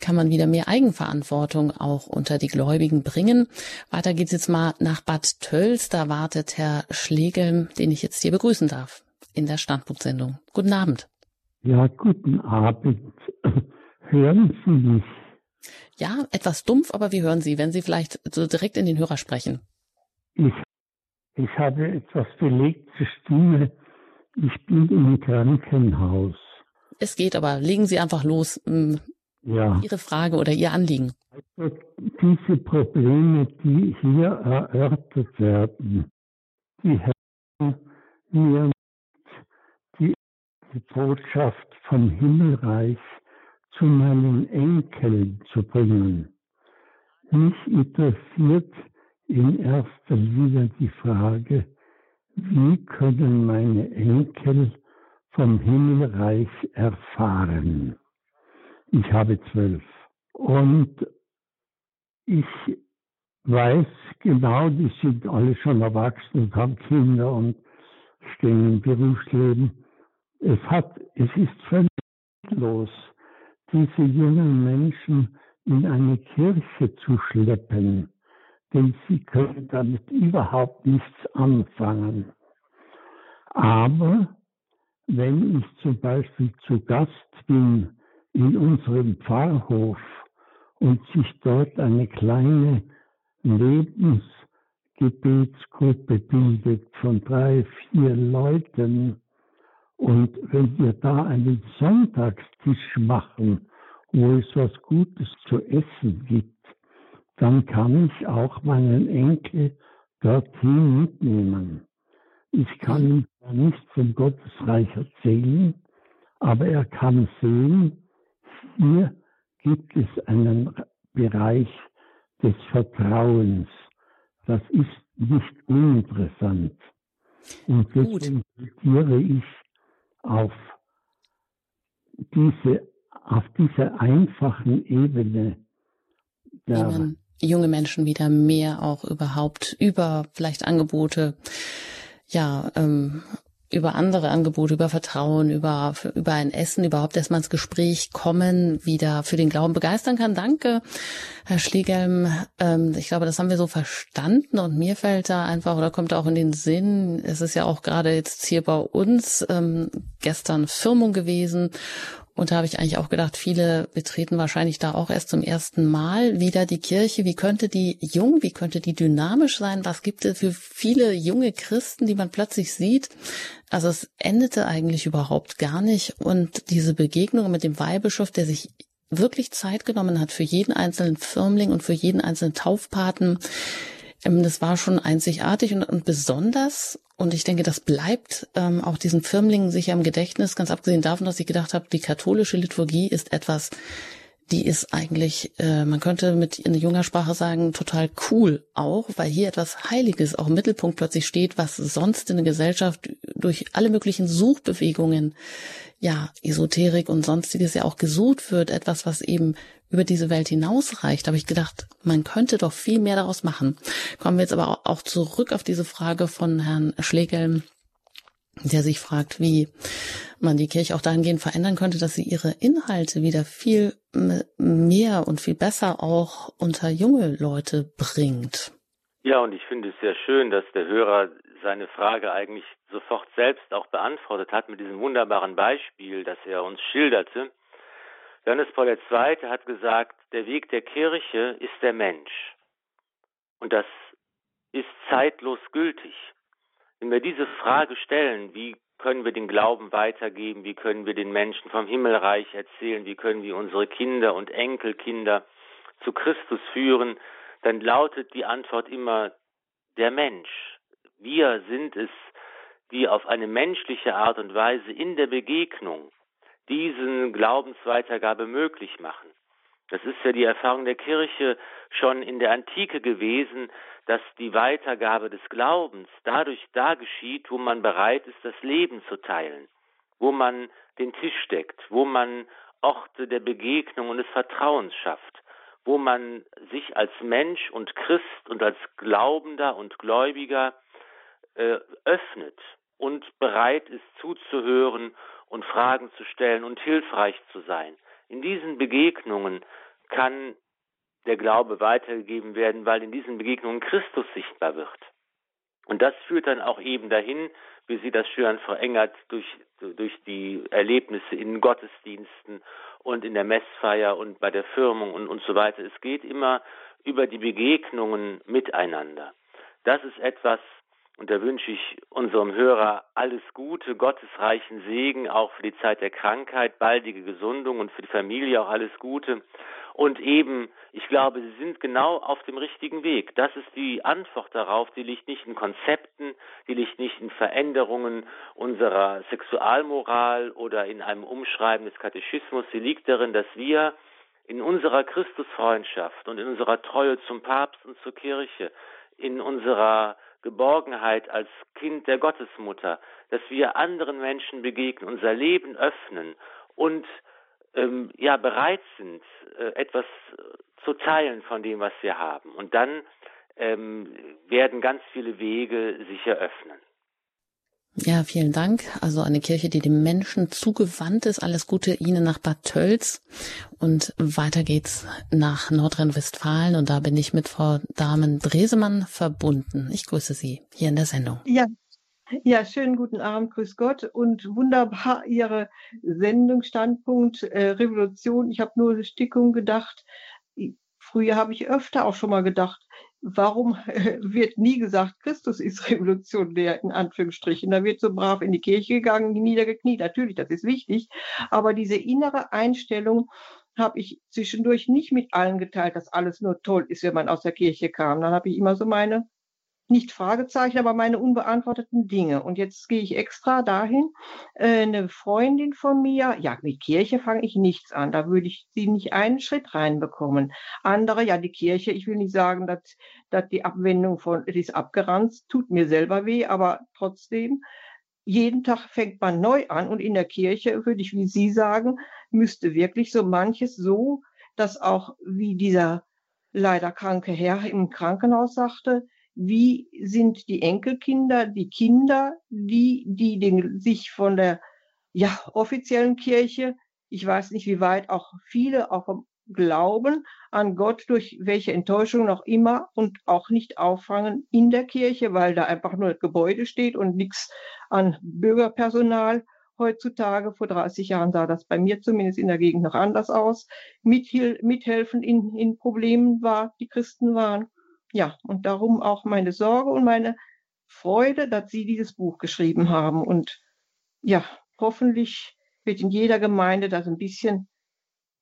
kann man wieder mehr Eigenverantwortung auch unter die Gläubigen bringen? Weiter geht's jetzt mal nach Bad Tölz. Da wartet Herr Schlegel, den ich jetzt hier begrüßen darf in der Standpunktsendung. Guten Abend. Ja, guten Abend. Hören Sie mich? Ja, etwas dumpf, aber wir hören Sie, wenn Sie vielleicht so direkt in den Hörer sprechen. Ich, ich habe etwas belegte Stimme. Ich bin im Krankenhaus. Es geht aber. Legen Sie einfach los. Ähm, ja. Ihre Frage oder Ihr Anliegen. Also diese Probleme, die hier erörtert werden, die helfen mir die Botschaft vom Himmelreich zu meinen Enkeln zu bringen. Mich interessiert in erster Linie die Frage, wie können meine Enkel vom Himmelreich erfahren? Ich habe zwölf. Und ich weiß genau, die sind alle schon erwachsen und haben Kinder und stehen im Berufsleben. Es hat, es ist völlig los, diese jungen Menschen in eine Kirche zu schleppen, denn sie können damit überhaupt nichts anfangen. Aber wenn ich zum Beispiel zu Gast bin in unserem Pfarrhof und sich dort eine kleine Lebensgebetsgruppe bildet von drei, vier Leuten, und wenn wir da einen Sonntagstisch machen, wo es was Gutes zu essen gibt, dann kann ich auch meinen Enkel dorthin mitnehmen. Ich kann ihm zwar nicht vom Gottesreich erzählen, aber er kann sehen, hier gibt es einen Bereich des Vertrauens. Das ist nicht uninteressant. Und deswegen plädiere ich auf diese, auf dieser einfachen Ebene der junge Menschen wieder mehr auch überhaupt über vielleicht Angebote, ja, ähm, über andere Angebote, über Vertrauen, über, über ein Essen, überhaupt erstmal ins Gespräch kommen, wieder für den Glauben begeistern kann. Danke, Herr Schliegelm. Ähm, ich glaube, das haben wir so verstanden und mir fällt da einfach oder kommt auch in den Sinn, es ist ja auch gerade jetzt hier bei uns ähm, gestern Firmung gewesen und da habe ich eigentlich auch gedacht, viele betreten wahrscheinlich da auch erst zum ersten Mal wieder die Kirche. Wie könnte die jung, wie könnte die dynamisch sein? Was gibt es für viele junge Christen, die man plötzlich sieht? Also es endete eigentlich überhaupt gar nicht. Und diese Begegnung mit dem Weihbischof, der sich wirklich Zeit genommen hat für jeden einzelnen Firmling und für jeden einzelnen Taufpaten, das war schon einzigartig und, und besonders. Und ich denke, das bleibt ähm, auch diesen Firmlingen sicher im Gedächtnis, ganz abgesehen davon, dass ich gedacht habe, die katholische Liturgie ist etwas, die ist eigentlich, äh, man könnte mit in junger Sprache sagen, total cool auch, weil hier etwas Heiliges auch im Mittelpunkt plötzlich steht, was sonst in der Gesellschaft durch alle möglichen Suchbewegungen, ja, Esoterik und sonstiges ja auch gesucht wird, etwas, was eben über diese Welt hinausreicht, habe ich gedacht, man könnte doch viel mehr daraus machen. Kommen wir jetzt aber auch zurück auf diese Frage von Herrn Schlegel, der sich fragt, wie man die Kirche auch dahingehend verändern könnte, dass sie ihre Inhalte wieder viel mehr und viel besser auch unter junge Leute bringt. Ja, und ich finde es sehr schön, dass der Hörer seine Frage eigentlich sofort selbst auch beantwortet hat mit diesem wunderbaren Beispiel, das er uns schilderte. Johannes Paul II. hat gesagt, der Weg der Kirche ist der Mensch. Und das ist zeitlos gültig. Wenn wir diese Frage stellen, wie können wir den Glauben weitergeben, wie können wir den Menschen vom Himmelreich erzählen, wie können wir unsere Kinder und Enkelkinder zu Christus führen, dann lautet die Antwort immer der Mensch. Wir sind es, die auf eine menschliche Art und Weise in der Begegnung diesen Glaubensweitergabe möglich machen. Das ist ja die Erfahrung der Kirche schon in der Antike gewesen, dass die Weitergabe des Glaubens dadurch da geschieht, wo man bereit ist, das Leben zu teilen, wo man den Tisch deckt, wo man Orte der Begegnung und des Vertrauens schafft, wo man sich als Mensch und Christ und als Glaubender und Gläubiger äh, öffnet und bereit ist zuzuhören und Fragen zu stellen und hilfreich zu sein. In diesen Begegnungen kann der Glaube weitergegeben werden, weil in diesen Begegnungen Christus sichtbar wird. Und das führt dann auch eben dahin, wie Sie das schön verengert durch, durch die Erlebnisse in Gottesdiensten und in der Messfeier und bei der Firmung und, und so weiter. Es geht immer über die Begegnungen miteinander. Das ist etwas, und da wünsche ich unserem Hörer alles Gute, gottesreichen Segen, auch für die Zeit der Krankheit, baldige Gesundung und für die Familie auch alles Gute. Und eben, ich glaube, Sie sind genau auf dem richtigen Weg. Das ist die Antwort darauf. Die liegt nicht in Konzepten, die liegt nicht in Veränderungen unserer Sexualmoral oder in einem Umschreiben des Katechismus. Sie liegt darin, dass wir in unserer Christusfreundschaft und in unserer Treue zum Papst und zur Kirche, in unserer Geborgenheit als Kind der Gottesmutter, dass wir anderen Menschen begegnen, unser Leben öffnen und ähm, ja bereit sind, äh, etwas zu teilen von dem, was wir haben. Und dann ähm, werden ganz viele Wege sich eröffnen. Ja, vielen Dank. Also eine Kirche, die dem Menschen zugewandt ist. Alles Gute Ihnen nach Bad Tölz. Und weiter geht's nach Nordrhein-Westfalen. Und da bin ich mit Frau Damen Dresemann verbunden. Ich grüße Sie hier in der Sendung. Ja, ja, schönen guten Abend, grüß Gott und wunderbar Ihre Sendung Standpunkt äh, Revolution. Ich habe nur Stickung gedacht. Früher habe ich öfter auch schon mal gedacht, warum wird nie gesagt, Christus ist revolutionär, in Anführungsstrichen. Da wird so brav in die Kirche gegangen, niedergekniet. Natürlich, das ist wichtig. Aber diese innere Einstellung habe ich zwischendurch nicht mit allen geteilt, dass alles nur toll ist, wenn man aus der Kirche kam. Dann habe ich immer so meine nicht Fragezeichen, aber meine unbeantworteten Dinge. Und jetzt gehe ich extra dahin. Äh, eine Freundin von mir, ja, mit Kirche fange ich nichts an. Da würde ich sie nicht einen Schritt reinbekommen. Andere, ja, die Kirche, ich will nicht sagen, dass, dass die Abwendung von, die ist abgeranzt, tut mir selber weh, aber trotzdem, jeden Tag fängt man neu an. Und in der Kirche, würde ich wie Sie sagen, müsste wirklich so manches so, dass auch wie dieser leider kranke Herr im Krankenhaus sagte, wie sind die Enkelkinder, die Kinder, die, die den, sich von der ja, offiziellen Kirche, ich weiß nicht, wie weit auch viele auch glauben an Gott durch welche Enttäuschung noch immer und auch nicht auffangen in der Kirche, weil da einfach nur das Gebäude steht und nichts an Bürgerpersonal. Heutzutage, vor 30 Jahren sah das bei mir zumindest in der Gegend noch anders aus. Mithelfen in, in Problemen war, die Christen waren ja, und darum auch meine Sorge und meine Freude, dass Sie dieses Buch geschrieben haben. Und ja, hoffentlich wird in jeder Gemeinde das ein bisschen,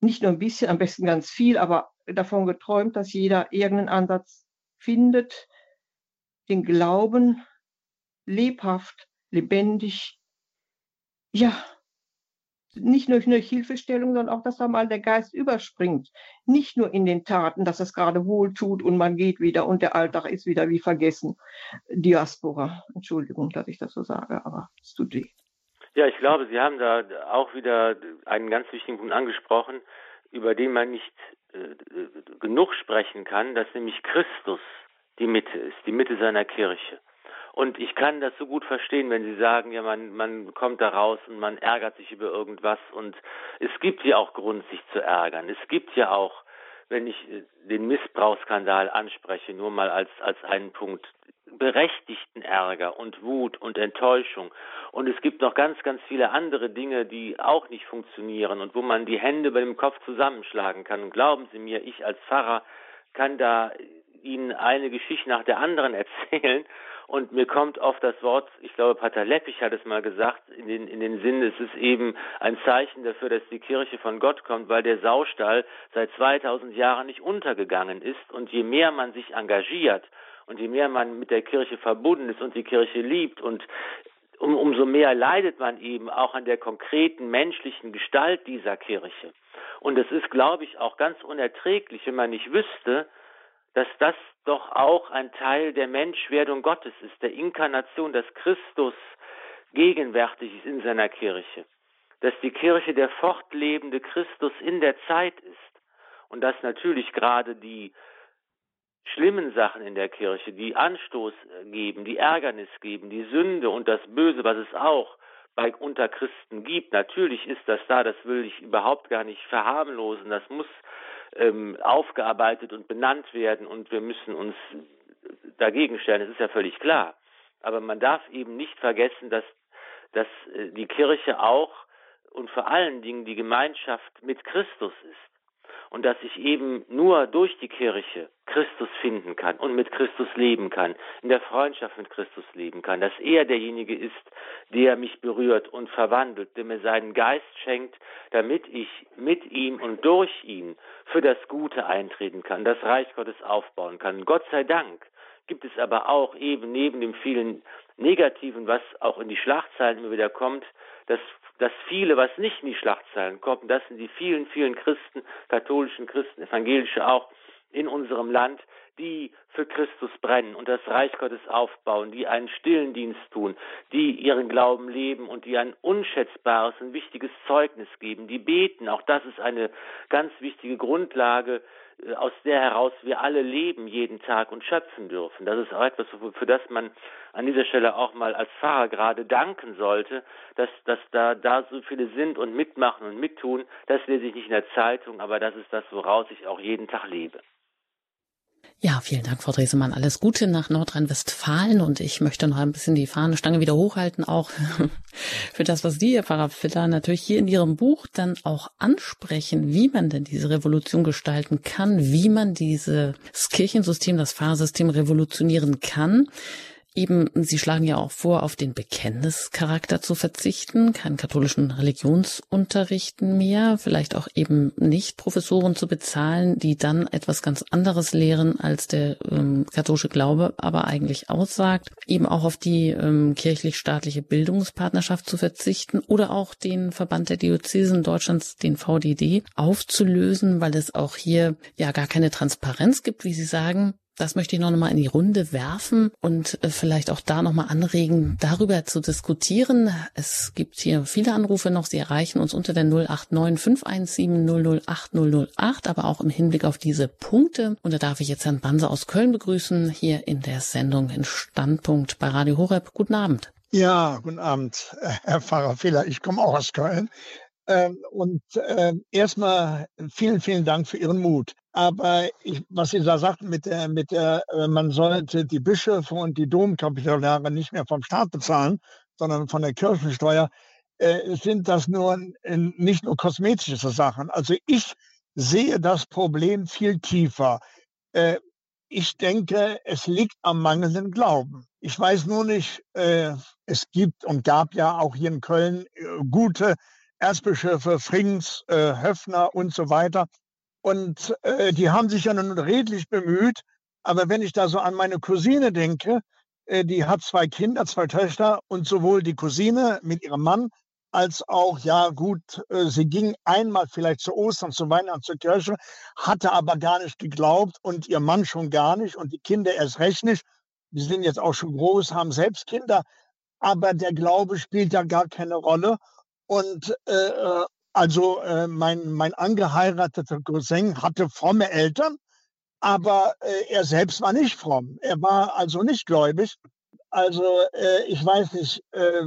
nicht nur ein bisschen, am besten ganz viel, aber davon geträumt, dass jeder irgendeinen Ansatz findet, den Glauben lebhaft, lebendig, ja, nicht nur durch Hilfestellung, sondern auch, dass da mal der Geist überspringt. Nicht nur in den Taten, dass es gerade wohl tut und man geht wieder und der Alltag ist wieder wie vergessen. Diaspora. Entschuldigung, dass ich das so sage, aber es tut weh. Ja, ich glaube, Sie haben da auch wieder einen ganz wichtigen Punkt angesprochen, über den man nicht äh, genug sprechen kann, dass nämlich Christus die Mitte ist, die Mitte seiner Kirche. Und ich kann das so gut verstehen, wenn Sie sagen, ja, man, man kommt da raus und man ärgert sich über irgendwas. Und es gibt ja auch Grund, sich zu ärgern. Es gibt ja auch, wenn ich äh, den Missbrauchsskandal anspreche, nur mal als, als einen Punkt, berechtigten Ärger und Wut und Enttäuschung. Und es gibt noch ganz, ganz viele andere Dinge, die auch nicht funktionieren und wo man die Hände bei dem Kopf zusammenschlagen kann. Und glauben Sie mir, ich als Pfarrer kann da Ihnen eine Geschichte nach der anderen erzählen und mir kommt oft das Wort, ich glaube, Pater Leppich hat es mal gesagt, in den, in den Sinn, es ist eben ein Zeichen dafür, dass die Kirche von Gott kommt, weil der Saustall seit 2000 Jahren nicht untergegangen ist. Und je mehr man sich engagiert und je mehr man mit der Kirche verbunden ist und die Kirche liebt und um, umso mehr leidet man eben auch an der konkreten menschlichen Gestalt dieser Kirche. Und es ist, glaube ich, auch ganz unerträglich, wenn man nicht wüsste, dass das doch auch ein Teil der Menschwerdung Gottes ist, der Inkarnation, dass Christus gegenwärtig ist in seiner Kirche, dass die Kirche der fortlebende Christus in der Zeit ist und dass natürlich gerade die schlimmen Sachen in der Kirche, die Anstoß geben, die Ärgernis geben, die Sünde und das Böse, was es auch bei unter Christen gibt. Natürlich ist das da, das will ich überhaupt gar nicht verharmlosen. Das muss ähm, aufgearbeitet und benannt werden und wir müssen uns dagegen stellen. Das ist ja völlig klar. Aber man darf eben nicht vergessen, dass, dass äh, die Kirche auch und vor allen Dingen die Gemeinschaft mit Christus ist und dass ich eben nur durch die Kirche Christus finden kann und mit Christus leben kann, in der Freundschaft mit Christus leben kann, dass er derjenige ist, der mich berührt und verwandelt, der mir seinen Geist schenkt, damit ich mit ihm und durch ihn für das Gute eintreten kann, das Reich Gottes aufbauen kann. Gott sei Dank gibt es aber auch eben neben dem vielen Negativen, was auch in die Schlagzeilen immer wieder kommt, das das viele, was nicht in die Schlachtzeilen kommt, das sind die vielen, vielen Christen, katholischen Christen, evangelische auch in unserem Land, die für Christus brennen und das Reich Gottes aufbauen, die einen stillen Dienst tun, die ihren Glauben leben und die ein unschätzbares und wichtiges Zeugnis geben, die beten. Auch das ist eine ganz wichtige Grundlage äh, aus der heraus wir alle leben jeden Tag und schöpfen dürfen. Das ist auch etwas, für das man an dieser Stelle auch mal als Pfarrer gerade danken sollte, dass, dass da, da so viele sind und mitmachen und mittun. Das lese ich nicht in der Zeitung, aber das ist das, woraus ich auch jeden Tag lebe. Ja, vielen Dank, Frau Dresemann. Alles Gute nach Nordrhein-Westfalen und ich möchte noch ein bisschen die Fahnenstange wieder hochhalten, auch für das, was Sie, Herr Pfarrer Filler, natürlich hier in Ihrem Buch dann auch ansprechen, wie man denn diese Revolution gestalten kann, wie man dieses Kirchensystem, das Pfarrsystem revolutionieren kann. Eben, Sie schlagen ja auch vor, auf den Bekenntnischarakter zu verzichten, keinen katholischen Religionsunterrichten mehr, vielleicht auch eben nicht Professoren zu bezahlen, die dann etwas ganz anderes lehren, als der ähm, katholische Glaube aber eigentlich aussagt, eben auch auf die ähm, kirchlich-staatliche Bildungspartnerschaft zu verzichten oder auch den Verband der Diözesen Deutschlands, den VDD, aufzulösen, weil es auch hier ja gar keine Transparenz gibt, wie Sie sagen, das möchte ich noch mal in die Runde werfen und äh, vielleicht auch da noch mal anregen, darüber zu diskutieren. Es gibt hier viele Anrufe noch. Sie erreichen uns unter der 089 517 008 008, aber auch im Hinblick auf diese Punkte. Und da darf ich jetzt Herrn Banse aus Köln begrüßen, hier in der Sendung in Standpunkt bei Radio Horeb. Guten Abend. Ja, guten Abend, Herr Pfarrer Fehler. Ich komme auch aus Köln. Ähm, und äh, erstmal vielen, vielen Dank für Ihren Mut. Aber ich, was Sie da sagten, mit der, mit der, äh, man sollte die Bischöfe und die Domkapitulare nicht mehr vom Staat bezahlen, sondern von der Kirchensteuer, äh, sind das nur nicht nur kosmetische Sachen. Also ich sehe das Problem viel tiefer. Äh, ich denke, es liegt am mangelnden Glauben. Ich weiß nur nicht, es gibt und gab ja auch hier in Köln gute Erzbischöfe, Frings, äh, Höfner und so weiter, und äh, die haben sich ja nun redlich bemüht. Aber wenn ich da so an meine Cousine denke, äh, die hat zwei Kinder, zwei Töchter und sowohl die Cousine mit ihrem Mann als auch, ja gut, äh, sie ging einmal vielleicht zu Ostern, zu Weihnachten zur Kirche, hatte aber gar nicht geglaubt und ihr Mann schon gar nicht und die Kinder erst recht nicht. Die sind jetzt auch schon groß, haben selbst Kinder, aber der Glaube spielt da gar keine Rolle. Und äh, äh also äh, mein, mein angeheirateter Cousin hatte fromme Eltern, aber äh, er selbst war nicht fromm. Er war also nicht gläubig. Also äh, ich weiß nicht, äh,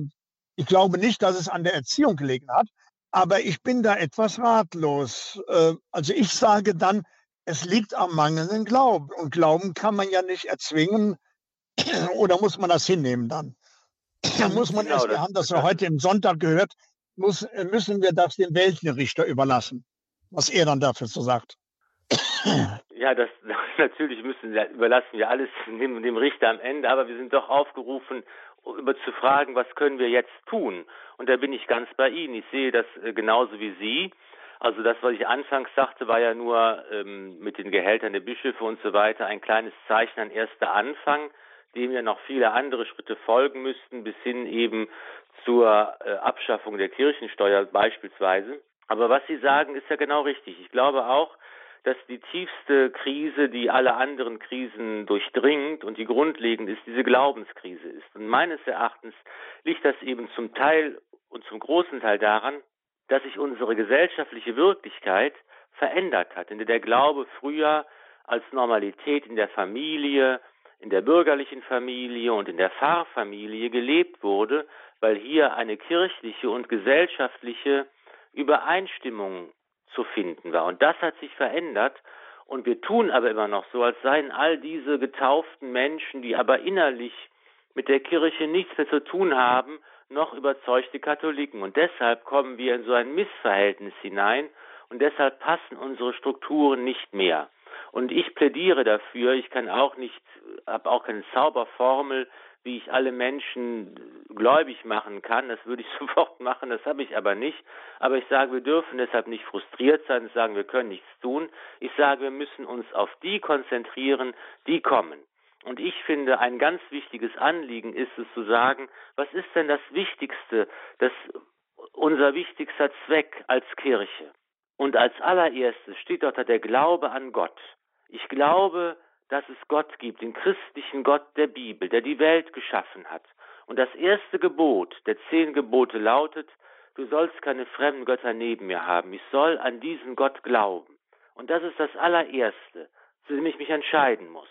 ich glaube nicht, dass es an der Erziehung gelegen hat, aber ich bin da etwas ratlos. Äh, also ich sage dann, es liegt am mangelnden Glauben. Und Glauben kann man ja nicht erzwingen. Oder muss man das hinnehmen dann? Dann muss man genau, erst, wir haben das ja heute im Sonntag gehört, muss, müssen wir das dem Weltenrichter überlassen, was er dann dafür so sagt. Ja, das natürlich müssen überlassen wir alles dem, dem Richter am Ende, aber wir sind doch aufgerufen, über zu fragen, was können wir jetzt tun? Und da bin ich ganz bei Ihnen. Ich sehe das äh, genauso wie Sie. Also das, was ich anfangs sagte, war ja nur ähm, mit den Gehältern der Bischöfe und so weiter ein kleines Zeichen, ein erster Anfang, dem ja noch viele andere Schritte folgen müssten, bis hin eben zur äh, Abschaffung der Kirchensteuer beispielsweise. Aber was Sie sagen, ist ja genau richtig. Ich glaube auch, dass die tiefste Krise, die alle anderen Krisen durchdringt und die grundlegend ist, diese Glaubenskrise ist. Und meines Erachtens liegt das eben zum Teil und zum großen Teil daran, dass sich unsere gesellschaftliche Wirklichkeit verändert hat, in der der Glaube früher als Normalität in der Familie, in der bürgerlichen Familie und in der Pfarrfamilie gelebt wurde, weil hier eine kirchliche und gesellschaftliche Übereinstimmung zu finden war. Und das hat sich verändert. Und wir tun aber immer noch so, als seien all diese getauften Menschen, die aber innerlich mit der Kirche nichts mehr zu tun haben, noch überzeugte Katholiken. Und deshalb kommen wir in so ein Missverhältnis hinein und deshalb passen unsere Strukturen nicht mehr. Und ich plädiere dafür, ich kann auch nicht, habe auch keine Zauberformel, wie ich alle Menschen gläubig machen kann. Das würde ich sofort machen, das habe ich aber nicht. Aber ich sage, wir dürfen deshalb nicht frustriert sein und sagen, wir können nichts tun. Ich sage, wir müssen uns auf die konzentrieren, die kommen. Und ich finde, ein ganz wichtiges Anliegen ist es zu sagen, was ist denn das Wichtigste, das unser wichtigster Zweck als Kirche? Und als allererstes steht dort der Glaube an Gott. Ich glaube, dass es Gott gibt, den christlichen Gott der Bibel, der die Welt geschaffen hat. Und das erste Gebot der zehn Gebote lautet, du sollst keine fremden Götter neben mir haben. Ich soll an diesen Gott glauben. Und das ist das allererste, zu dem ich mich entscheiden muss.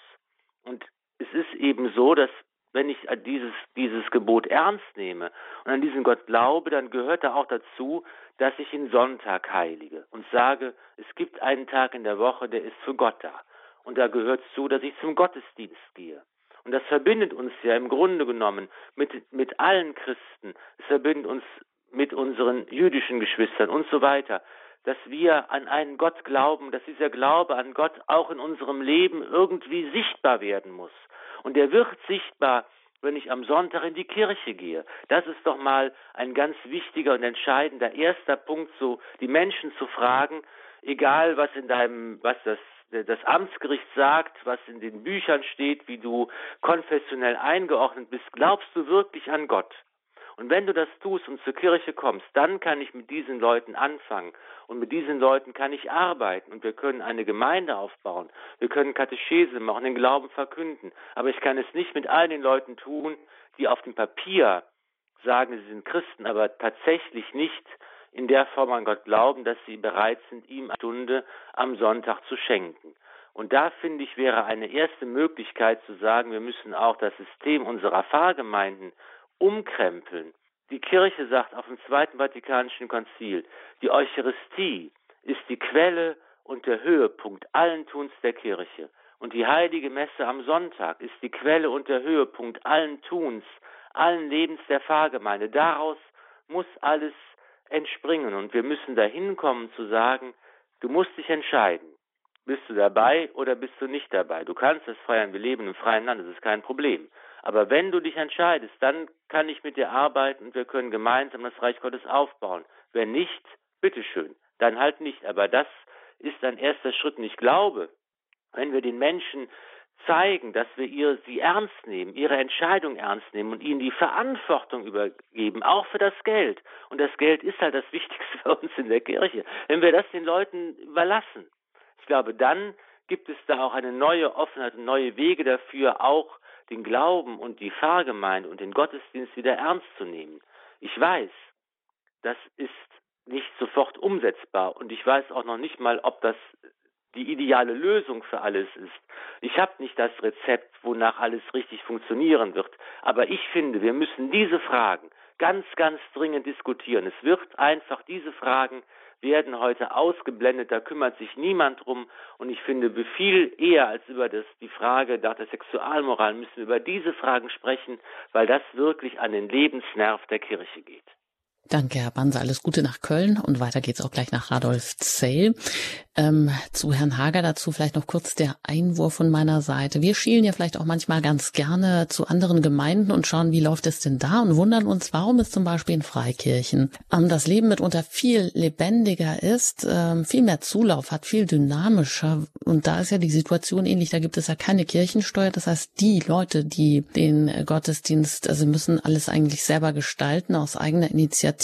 Und es ist eben so, dass wenn ich dieses, dieses Gebot ernst nehme und an diesen Gott glaube, dann gehört da auch dazu, dass ich ihn Sonntag heilige und sage, es gibt einen Tag in der Woche, der ist für Gott da. Und da gehört zu, dass ich zum Gottesdienst gehe. Und das verbindet uns ja im Grunde genommen mit, mit allen Christen. Es verbindet uns mit unseren jüdischen Geschwistern und so weiter dass wir an einen Gott glauben, dass dieser Glaube an Gott auch in unserem Leben irgendwie sichtbar werden muss. Und er wird sichtbar, wenn ich am Sonntag in die Kirche gehe. Das ist doch mal ein ganz wichtiger und entscheidender erster Punkt, so die Menschen zu fragen, egal was in deinem, was das das Amtsgericht sagt, was in den Büchern steht, wie du konfessionell eingeordnet bist, glaubst du wirklich an Gott? Und wenn du das tust und zur Kirche kommst, dann kann ich mit diesen Leuten anfangen. Und mit diesen Leuten kann ich arbeiten. Und wir können eine Gemeinde aufbauen. Wir können Katechese machen, den Glauben verkünden. Aber ich kann es nicht mit all den Leuten tun, die auf dem Papier sagen, sie sind Christen, aber tatsächlich nicht in der Form an Gott glauben, dass sie bereit sind, ihm eine Stunde am Sonntag zu schenken. Und da finde ich, wäre eine erste Möglichkeit zu sagen, wir müssen auch das System unserer Pfarrgemeinden umkrempeln. Die Kirche sagt auf dem Zweiten Vatikanischen Konzil, die Eucharistie ist die Quelle und der Höhepunkt allen Tuns der Kirche. Und die heilige Messe am Sonntag ist die Quelle und der Höhepunkt allen Tuns, allen Lebens der Pfarrgemeinde. Daraus muss alles entspringen. Und wir müssen dahin kommen zu sagen, du musst dich entscheiden. Bist du dabei oder bist du nicht dabei? Du kannst es feiern, wir leben im freien Land, das ist kein Problem. Aber wenn du dich entscheidest, dann kann ich mit dir arbeiten und wir können gemeinsam das Reich Gottes aufbauen. Wenn nicht, bitteschön, dann halt nicht. Aber das ist ein erster Schritt. Und ich glaube, wenn wir den Menschen zeigen, dass wir ihr, sie ernst nehmen, ihre Entscheidung ernst nehmen und ihnen die Verantwortung übergeben, auch für das Geld. Und das Geld ist halt das Wichtigste für uns in der Kirche. Wenn wir das den Leuten überlassen, ich glaube, dann gibt es da auch eine neue Offenheit neue Wege dafür, auch den Glauben und die Pfarrgemeinde und den Gottesdienst wieder ernst zu nehmen. Ich weiß, das ist nicht sofort umsetzbar und ich weiß auch noch nicht mal, ob das die ideale Lösung für alles ist. Ich habe nicht das Rezept, wonach alles richtig funktionieren wird, aber ich finde, wir müssen diese Fragen ganz, ganz dringend diskutieren. Es wird einfach diese Fragen werden heute ausgeblendet, da kümmert sich niemand drum. Und ich finde, viel eher als über das, die Frage nach der Sexualmoral müssen wir über diese Fragen sprechen, weil das wirklich an den Lebensnerv der Kirche geht. Danke, Herr Banse. Alles Gute nach Köln und weiter geht's auch gleich nach Radolf Zell. Ähm, zu Herrn Hager dazu vielleicht noch kurz der Einwurf von meiner Seite. Wir schielen ja vielleicht auch manchmal ganz gerne zu anderen Gemeinden und schauen, wie läuft es denn da und wundern uns, warum es zum Beispiel in Freikirchen ähm, das Leben mitunter viel lebendiger ist, ähm, viel mehr Zulauf hat, viel dynamischer. Und da ist ja die Situation ähnlich. Da gibt es ja keine Kirchensteuer. Das heißt, die Leute, die den Gottesdienst, also müssen alles eigentlich selber gestalten aus eigener Initiative.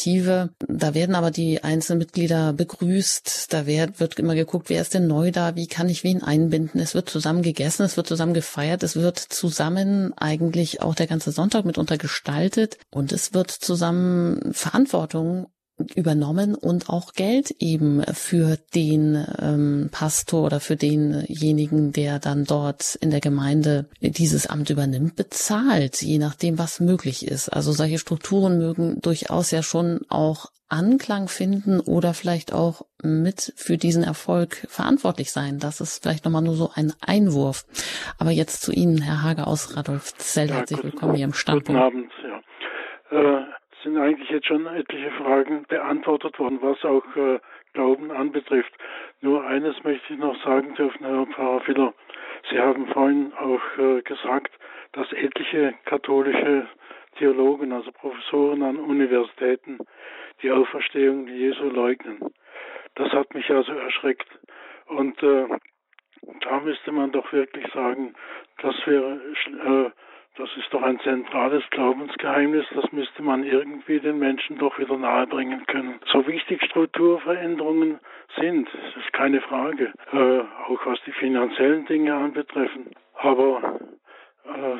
Da werden aber die einzelnen Mitglieder begrüßt. Da wird, wird immer geguckt, wer ist denn neu da, wie kann ich wen einbinden. Es wird zusammen gegessen, es wird zusammen gefeiert, es wird zusammen eigentlich auch der ganze Sonntag mitunter gestaltet und es wird zusammen Verantwortung übernommen und auch Geld eben für den ähm, Pastor oder für denjenigen, der dann dort in der Gemeinde dieses Amt übernimmt, bezahlt, je nachdem, was möglich ist. Also solche Strukturen mögen durchaus ja schon auch Anklang finden oder vielleicht auch mit für diesen Erfolg verantwortlich sein. Das ist vielleicht nochmal nur so ein Einwurf. Aber jetzt zu Ihnen, Herr Hage aus Radolfzell. Ja, Herzlich willkommen hier im Standpunkt. Guten Abend, ja. Äh, sind eigentlich jetzt schon etliche Fragen beantwortet worden, was auch äh, Glauben anbetrifft. Nur eines möchte ich noch sagen dürfen, Herr Pfarrer Filler. Sie haben vorhin auch äh, gesagt, dass etliche katholische Theologen, also Professoren an Universitäten, die Auferstehung Jesu leugnen. Das hat mich also erschreckt. Und äh, da müsste man doch wirklich sagen, das wäre, das ist doch ein zentrales Glaubensgeheimnis, das müsste man irgendwie den Menschen doch wieder nahebringen können. So wichtig Strukturveränderungen sind, das ist keine Frage, äh, auch was die finanziellen Dinge anbetreffen. Aber äh,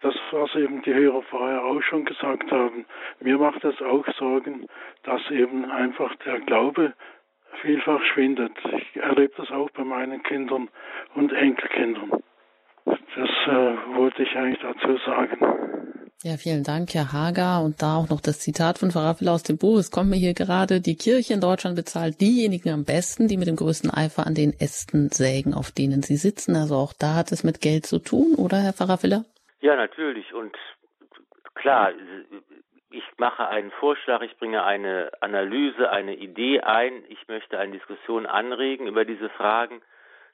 das, was eben die Hörer vorher auch schon gesagt haben, mir macht das auch Sorgen, dass eben einfach der Glaube vielfach schwindet. Ich erlebe das auch bei meinen Kindern und Enkelkindern. Das äh, wollte ich eigentlich dazu sagen. Ja, vielen Dank, Herr Hager. Und da auch noch das Zitat von Farafel aus dem Buch. Es kommt mir hier gerade, die Kirche in Deutschland bezahlt diejenigen am besten, die mit dem größten Eifer an den Ästen sägen, auf denen sie sitzen. Also auch da hat es mit Geld zu tun, oder, Herr Farafiller? Ja, natürlich. Und klar, ich mache einen Vorschlag, ich bringe eine Analyse, eine Idee ein. Ich möchte eine Diskussion anregen über diese Fragen.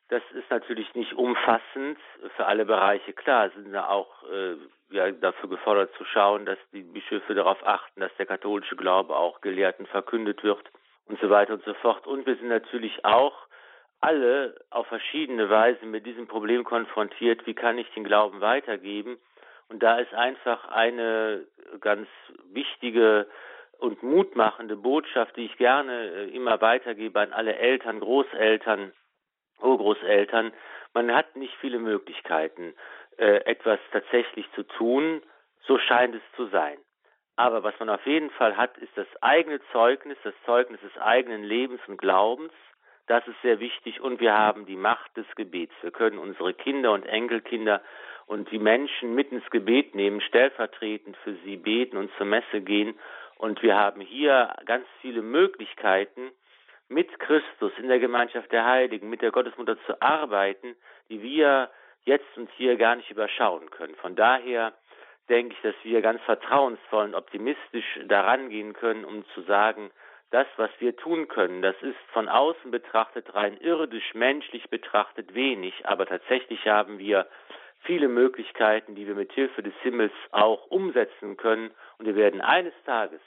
Das ist natürlich nicht umfassend für alle Bereiche. Klar, sind da auch äh, ja, dafür gefordert zu schauen, dass die Bischöfe darauf achten, dass der katholische Glaube auch Gelehrten verkündet wird und so weiter und so fort. Und wir sind natürlich auch alle auf verschiedene Weise mit diesem Problem konfrontiert, wie kann ich den Glauben weitergeben? Und da ist einfach eine ganz wichtige und mutmachende Botschaft, die ich gerne äh, immer weitergebe an alle Eltern, Großeltern, Urgroßeltern. Man hat nicht viele Möglichkeiten, äh, etwas tatsächlich zu tun, so scheint es zu sein. Aber was man auf jeden Fall hat, ist das eigene Zeugnis, das Zeugnis des eigenen Lebens und Glaubens, das ist sehr wichtig und wir haben die Macht des Gebets. Wir können unsere Kinder und Enkelkinder und die Menschen mit ins Gebet nehmen, stellvertretend für sie beten und zur Messe gehen. Und wir haben hier ganz viele Möglichkeiten, mit Christus in der Gemeinschaft der Heiligen, mit der Gottesmutter zu arbeiten, die wir jetzt und hier gar nicht überschauen können. Von daher denke ich, dass wir ganz vertrauensvoll und optimistisch daran gehen können, um zu sagen, das, was wir tun können, das ist von außen betrachtet rein irdisch, menschlich betrachtet wenig, aber tatsächlich haben wir viele Möglichkeiten, die wir mit Hilfe des Himmels auch umsetzen können und wir werden eines Tages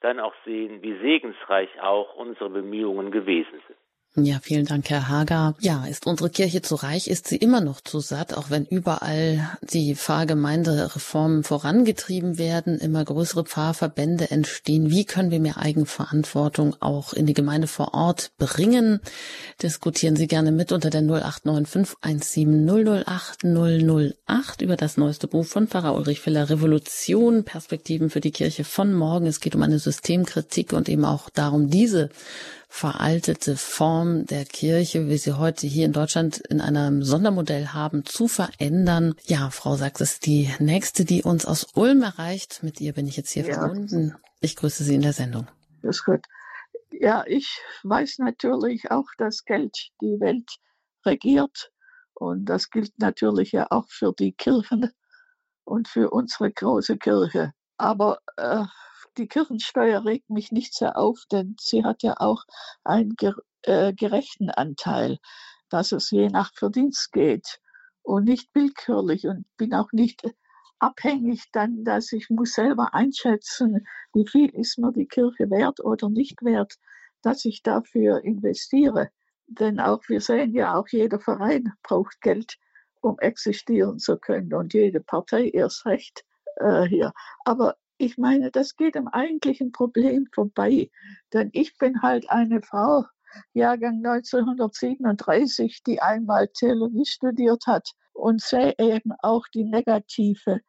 dann auch sehen, wie segensreich auch unsere Bemühungen gewesen sind. Ja, vielen Dank, Herr Hager. Ja, ist unsere Kirche zu reich? Ist sie immer noch zu satt, auch wenn überall die Pfarrgemeindereformen vorangetrieben werden, immer größere Pfarrverbände entstehen? Wie können wir mehr Eigenverantwortung auch in die Gemeinde vor Ort bringen? Diskutieren Sie gerne mit unter der 089517008 über das neueste Buch von Pfarrer Ulrich Filler, Revolution, Perspektiven für die Kirche von morgen. Es geht um eine Systemkritik und eben auch darum, diese veraltete Form der Kirche, wie sie heute hier in Deutschland in einem Sondermodell haben, zu verändern. Ja, Frau Sachs ist die nächste, die uns aus Ulm erreicht. Mit ihr bin ich jetzt hier ja. verbunden. Ich grüße Sie in der Sendung. Das ist gut. Ja, ich weiß natürlich auch, dass Geld die Welt regiert. Und das gilt natürlich ja auch für die Kirchen und für unsere große Kirche. Aber äh, die Kirchensteuer regt mich nicht sehr auf, denn sie hat ja auch einen äh, gerechten Anteil, dass es je nach Verdienst geht und nicht willkürlich und bin auch nicht abhängig dann, dass ich muss selber einschätzen, wie viel ist mir die Kirche wert oder nicht wert, dass ich dafür investiere. Denn auch wir sehen ja, auch jeder Verein braucht Geld, um existieren zu können und jede Partei erst recht äh, hier. Aber ich meine, das geht am eigentlichen Problem vorbei. Denn ich bin halt eine Frau, Jahrgang 1937, die einmal Theologie studiert hat und sehe eben auch die negative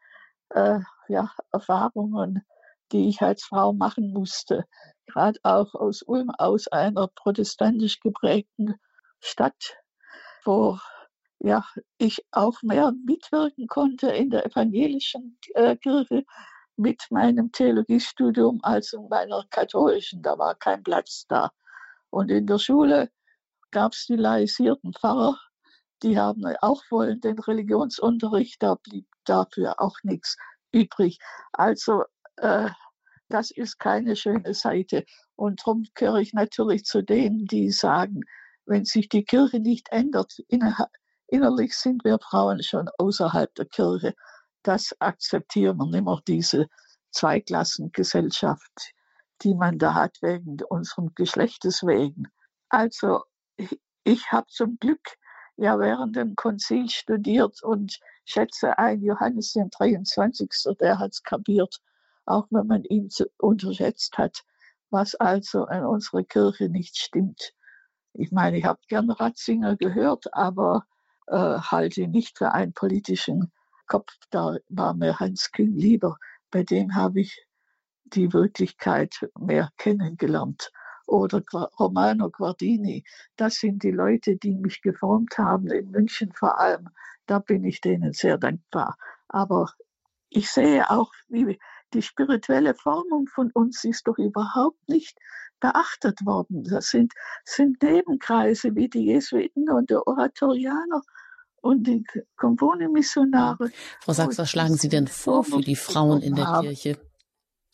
äh, ja, Erfahrungen, die ich als Frau machen musste gerade auch aus Ulm, aus einer protestantisch geprägten Stadt, wo ja, ich auch mehr mitwirken konnte in der evangelischen äh, Kirche mit meinem Theologiestudium als in meiner katholischen. Da war kein Platz da. Und in der Schule gab es die laisierten Pfarrer, die haben auch wollen den Religionsunterricht, da blieb dafür auch nichts übrig. Also äh, das ist keine schöne Seite. Und darum gehöre ich natürlich zu denen, die sagen, wenn sich die Kirche nicht ändert, innerlich sind wir Frauen schon außerhalb der Kirche. Das akzeptieren wir nicht mehr, diese Zweiklassengesellschaft, die man da hat wegen unserem Geschlechtes wegen. Also ich, habe zum Glück ja während dem Konzil studiert und schätze ein, Johannes den 23. der hat es kapiert, auch wenn man ihn unterschätzt hat, was also in unserer Kirche nicht stimmt. Ich meine, ich habe gern Ratzinger gehört, aber äh, halte ihn nicht für einen politischen Kopf. Da war mir Hans Kühn lieber. Bei dem habe ich die Wirklichkeit mehr kennengelernt. Oder Romano Guardini. Das sind die Leute, die mich geformt haben, in München vor allem. Da bin ich denen sehr dankbar. Aber ich sehe auch, wie die spirituelle Formung von uns ist doch überhaupt nicht beachtet worden. Das sind, sind Nebenkreise wie die Jesuiten und die Oratorianer und die Compone-Missionare. Frau Sachs, was schlagen Sie denn vor für die Frauen in der haben. Kirche?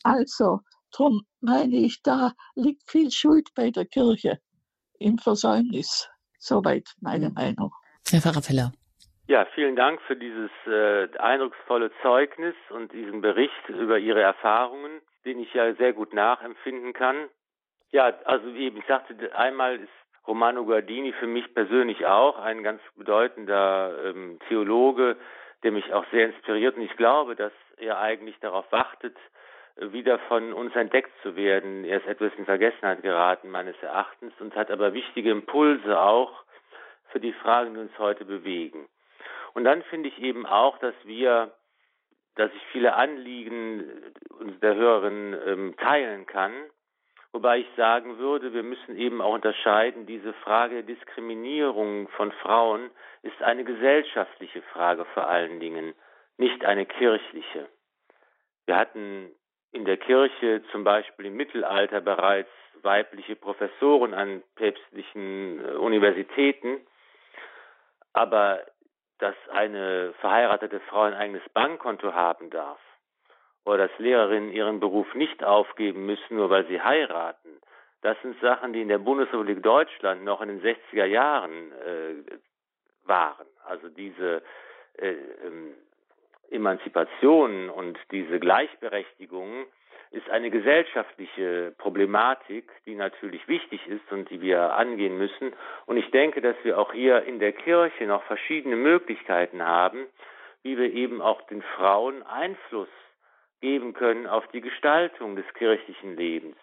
Also, darum meine ich, da liegt viel Schuld bei der Kirche im Versäumnis. Soweit meine mhm. Meinung. Herr Pfarrer Feller. Ja, vielen Dank für dieses äh, eindrucksvolle Zeugnis und diesen Bericht über Ihre Erfahrungen, den ich ja sehr gut nachempfinden kann. Ja, also eben, ich sagte, einmal ist Romano Guardini für mich persönlich auch ein ganz bedeutender ähm, Theologe, der mich auch sehr inspiriert. Und ich glaube, dass er eigentlich darauf wartet, wieder von uns entdeckt zu werden. Er ist etwas in Vergessenheit geraten, meines Erachtens, und hat aber wichtige Impulse auch für die Fragen, die uns heute bewegen. Und dann finde ich eben auch, dass wir, dass ich viele Anliegen der Hörerin ähm, teilen kann, wobei ich sagen würde, wir müssen eben auch unterscheiden, diese Frage der Diskriminierung von Frauen ist eine gesellschaftliche Frage vor allen Dingen, nicht eine kirchliche. Wir hatten in der Kirche zum Beispiel im Mittelalter bereits weibliche Professoren an päpstlichen äh, Universitäten, aber dass eine verheiratete Frau ein eigenes Bankkonto haben darf oder dass Lehrerinnen ihren Beruf nicht aufgeben müssen, nur weil sie heiraten. Das sind Sachen, die in der Bundesrepublik Deutschland noch in den 60er Jahren äh, waren. Also diese äh, ähm, Emanzipation und diese Gleichberechtigung ist eine gesellschaftliche Problematik, die natürlich wichtig ist und die wir angehen müssen. Und ich denke, dass wir auch hier in der Kirche noch verschiedene Möglichkeiten haben, wie wir eben auch den Frauen Einfluss geben können auf die Gestaltung des kirchlichen Lebens.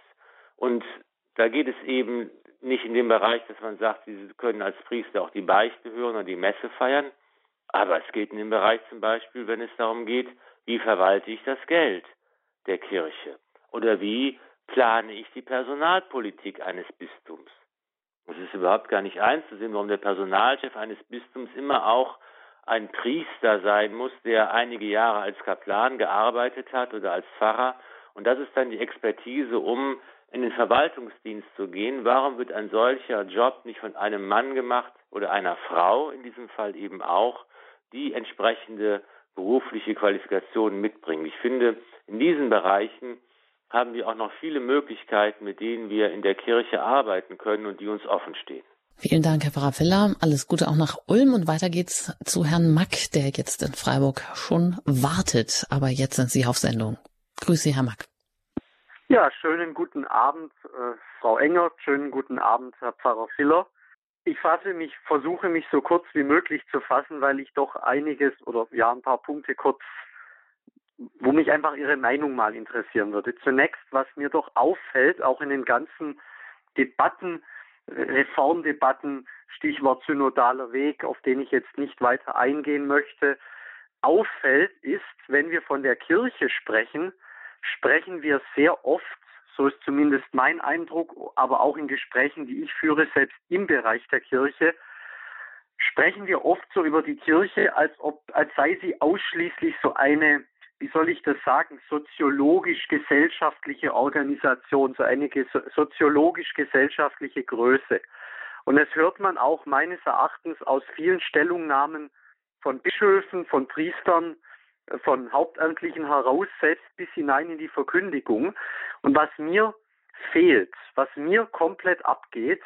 Und da geht es eben nicht in dem Bereich, dass man sagt, sie können als Priester auch die Beichte hören oder die Messe feiern, aber es geht in dem Bereich zum Beispiel, wenn es darum geht, wie verwalte ich das Geld der Kirche? Oder wie plane ich die Personalpolitik eines Bistums? Es ist überhaupt gar nicht einzusehen, warum der Personalchef eines Bistums immer auch ein Priester sein muss, der einige Jahre als Kaplan gearbeitet hat oder als Pfarrer. Und das ist dann die Expertise, um in den Verwaltungsdienst zu gehen. Warum wird ein solcher Job nicht von einem Mann gemacht oder einer Frau, in diesem Fall eben auch, die entsprechende berufliche Qualifikationen mitbringen? Ich finde, in diesen Bereichen haben wir auch noch viele Möglichkeiten, mit denen wir in der Kirche arbeiten können und die uns offen stehen. Vielen Dank, Herr Pfarrer Filler. Alles Gute auch nach Ulm und weiter geht's zu Herrn Mack, der jetzt in Freiburg schon wartet. Aber jetzt sind Sie auf Sendung. Grüße, Herr Mack. Ja, schönen guten Abend, äh, Frau Enger. Schönen guten Abend, Herr Pfarrer Filler. Ich fasse mich, versuche mich so kurz wie möglich zu fassen, weil ich doch einiges oder ja ein paar Punkte kurz wo mich einfach Ihre Meinung mal interessieren würde. Zunächst, was mir doch auffällt, auch in den ganzen Debatten, Reformdebatten, Stichwort synodaler Weg, auf den ich jetzt nicht weiter eingehen möchte, auffällt, ist, wenn wir von der Kirche sprechen, sprechen wir sehr oft so ist zumindest mein Eindruck, aber auch in Gesprächen, die ich führe, selbst im Bereich der Kirche, sprechen wir oft so über die Kirche, als ob, als sei sie ausschließlich so eine, wie soll ich das sagen, soziologisch-gesellschaftliche Organisation, so eine soziologisch-gesellschaftliche Größe. Und das hört man auch meines Erachtens aus vielen Stellungnahmen von Bischöfen, von Priestern, äh, von Hauptamtlichen heraus, selbst bis hinein in die Verkündigung. Und was mir fehlt, was mir komplett abgeht,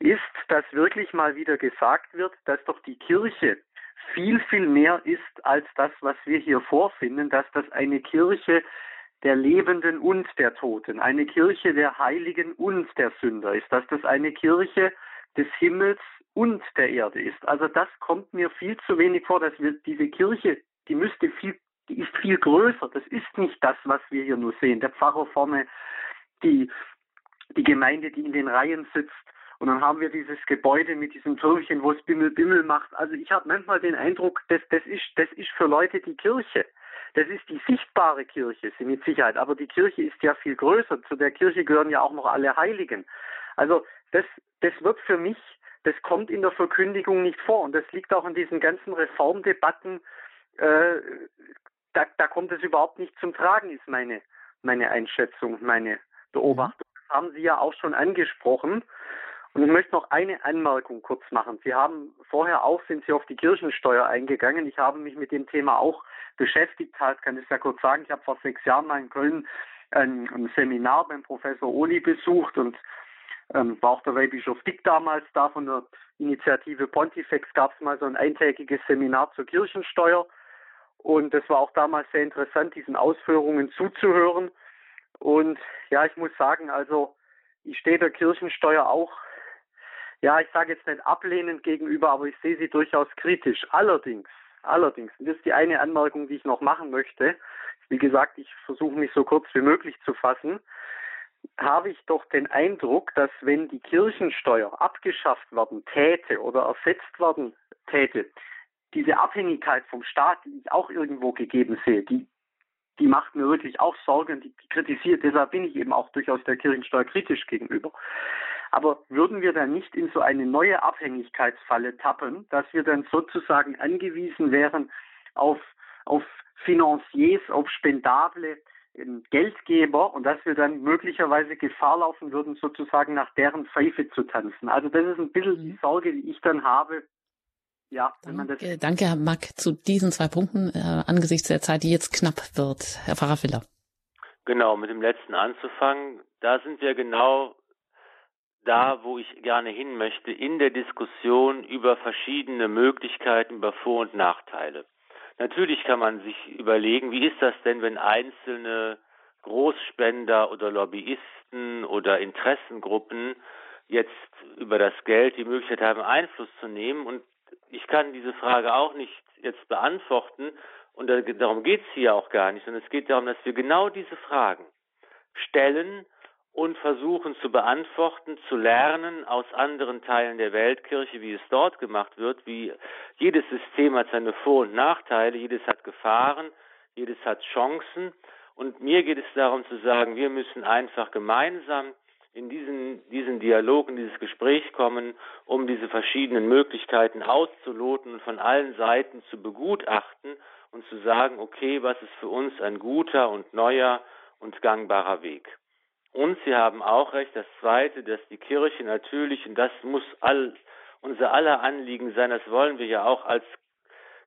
ist, dass wirklich mal wieder gesagt wird, dass doch die Kirche viel, viel mehr ist als das, was wir hier vorfinden, dass das eine Kirche der Lebenden und der Toten, eine Kirche der Heiligen und der Sünder ist, dass das eine Kirche des Himmels und der Erde ist. Also das kommt mir viel zu wenig vor, dass wir diese Kirche, die müsste viel, die ist viel größer. Das ist nicht das, was wir hier nur sehen. Der Pfarrer vorne, die, die Gemeinde, die in den Reihen sitzt, und dann haben wir dieses Gebäude mit diesem Türmchen, wo es Bimmel Bimmel macht. Also ich habe manchmal den Eindruck, das, das, ist, das ist für Leute die Kirche. Das ist die sichtbare Kirche, sie mit Sicherheit. Aber die Kirche ist ja viel größer. Zu der Kirche gehören ja auch noch alle Heiligen. Also das, das wird für mich, das kommt in der Verkündigung nicht vor. Und das liegt auch in diesen ganzen Reformdebatten. Äh, da, da kommt es überhaupt nicht zum Tragen, ist meine, meine Einschätzung, meine Beobachtung. Das haben Sie ja auch schon angesprochen. Und ich möchte noch eine Anmerkung kurz machen. Sie haben vorher auch, sind Sie auf die Kirchensteuer eingegangen. Ich habe mich mit dem Thema auch beschäftigt, halt, kann ich ja kurz sagen. Ich habe vor sechs Jahren mal in Köln ein, ein Seminar beim Professor Oli besucht und ähm, war auch der Weihbischof Dick damals da von der Initiative Pontifex gab es mal so ein eintägiges Seminar zur Kirchensteuer. Und das war auch damals sehr interessant, diesen Ausführungen zuzuhören. Und ja, ich muss sagen, also ich stehe der Kirchensteuer auch ja, ich sage jetzt nicht ablehnend gegenüber, aber ich sehe sie durchaus kritisch. Allerdings, allerdings, und das ist die eine Anmerkung, die ich noch machen möchte. Wie gesagt, ich versuche mich so kurz wie möglich zu fassen. Habe ich doch den Eindruck, dass wenn die Kirchensteuer abgeschafft werden täte oder ersetzt werden täte, diese Abhängigkeit vom Staat, die ich auch irgendwo gegeben sehe, die, die macht mir wirklich auch Sorgen, die, die kritisiert. Deshalb bin ich eben auch durchaus der Kirchensteuer kritisch gegenüber. Aber würden wir dann nicht in so eine neue Abhängigkeitsfalle tappen, dass wir dann sozusagen angewiesen wären auf, auf Financiers, auf spendable ähm, Geldgeber und dass wir dann möglicherweise Gefahr laufen würden, sozusagen nach deren Pfeife zu tanzen. Also das ist ein bisschen die mhm. Sorge, die ich dann habe. Ja, wenn man das danke, Herr Mack, zu diesen zwei Punkten äh, angesichts der Zeit, die jetzt knapp wird. Herr Pfarrer Filler. Genau, mit dem letzten anzufangen. Da sind wir genau da, wo ich gerne hin möchte, in der Diskussion über verschiedene Möglichkeiten, über Vor- und Nachteile. Natürlich kann man sich überlegen, wie ist das denn, wenn einzelne Großspender oder Lobbyisten oder Interessengruppen jetzt über das Geld die Möglichkeit haben, Einfluss zu nehmen. Und ich kann diese Frage auch nicht jetzt beantworten. Und darum geht es hier auch gar nicht, sondern es geht darum, dass wir genau diese Fragen stellen und versuchen zu beantworten, zu lernen aus anderen Teilen der Weltkirche, wie es dort gemacht wird, wie jedes System hat seine Vor- und Nachteile, jedes hat Gefahren, jedes hat Chancen. Und mir geht es darum zu sagen, wir müssen einfach gemeinsam in diesen, diesen Dialog, in dieses Gespräch kommen, um diese verschiedenen Möglichkeiten auszuloten und von allen Seiten zu begutachten und zu sagen, okay, was ist für uns ein guter und neuer und gangbarer Weg. Und Sie haben auch recht, das Zweite, dass die Kirche natürlich, und das muss all, unser aller Anliegen sein, das wollen wir ja auch als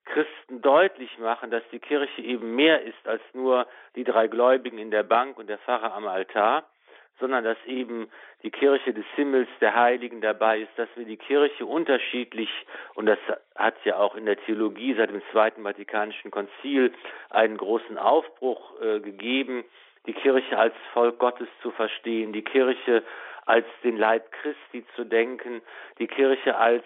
Christen deutlich machen, dass die Kirche eben mehr ist als nur die drei Gläubigen in der Bank und der Pfarrer am Altar, sondern dass eben die Kirche des Himmels, der Heiligen dabei ist, dass wir die Kirche unterschiedlich, und das hat ja auch in der Theologie seit dem Zweiten Vatikanischen Konzil einen großen Aufbruch äh, gegeben, die Kirche als Volk Gottes zu verstehen, die Kirche als den Leib Christi zu denken, die Kirche als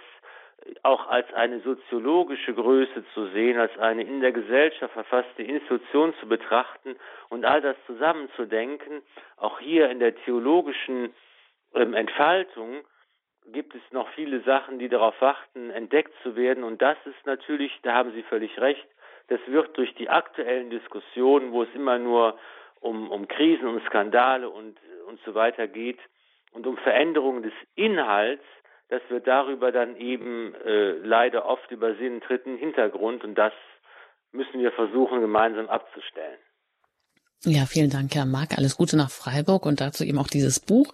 auch als eine soziologische Größe zu sehen, als eine in der Gesellschaft verfasste Institution zu betrachten und all das zusammenzudenken. Auch hier in der theologischen ähm, Entfaltung gibt es noch viele Sachen, die darauf warten, entdeckt zu werden. Und das ist natürlich, da haben Sie völlig recht, das wird durch die aktuellen Diskussionen, wo es immer nur um, um Krisen und Skandale und, und so weiter geht und um Veränderungen des Inhalts, dass wir darüber dann eben äh, leider oft übersehen dritten Hintergrund und das müssen wir versuchen gemeinsam abzustellen. Ja, vielen Dank, Herr Mark. Alles Gute nach Freiburg und dazu eben auch dieses Buch.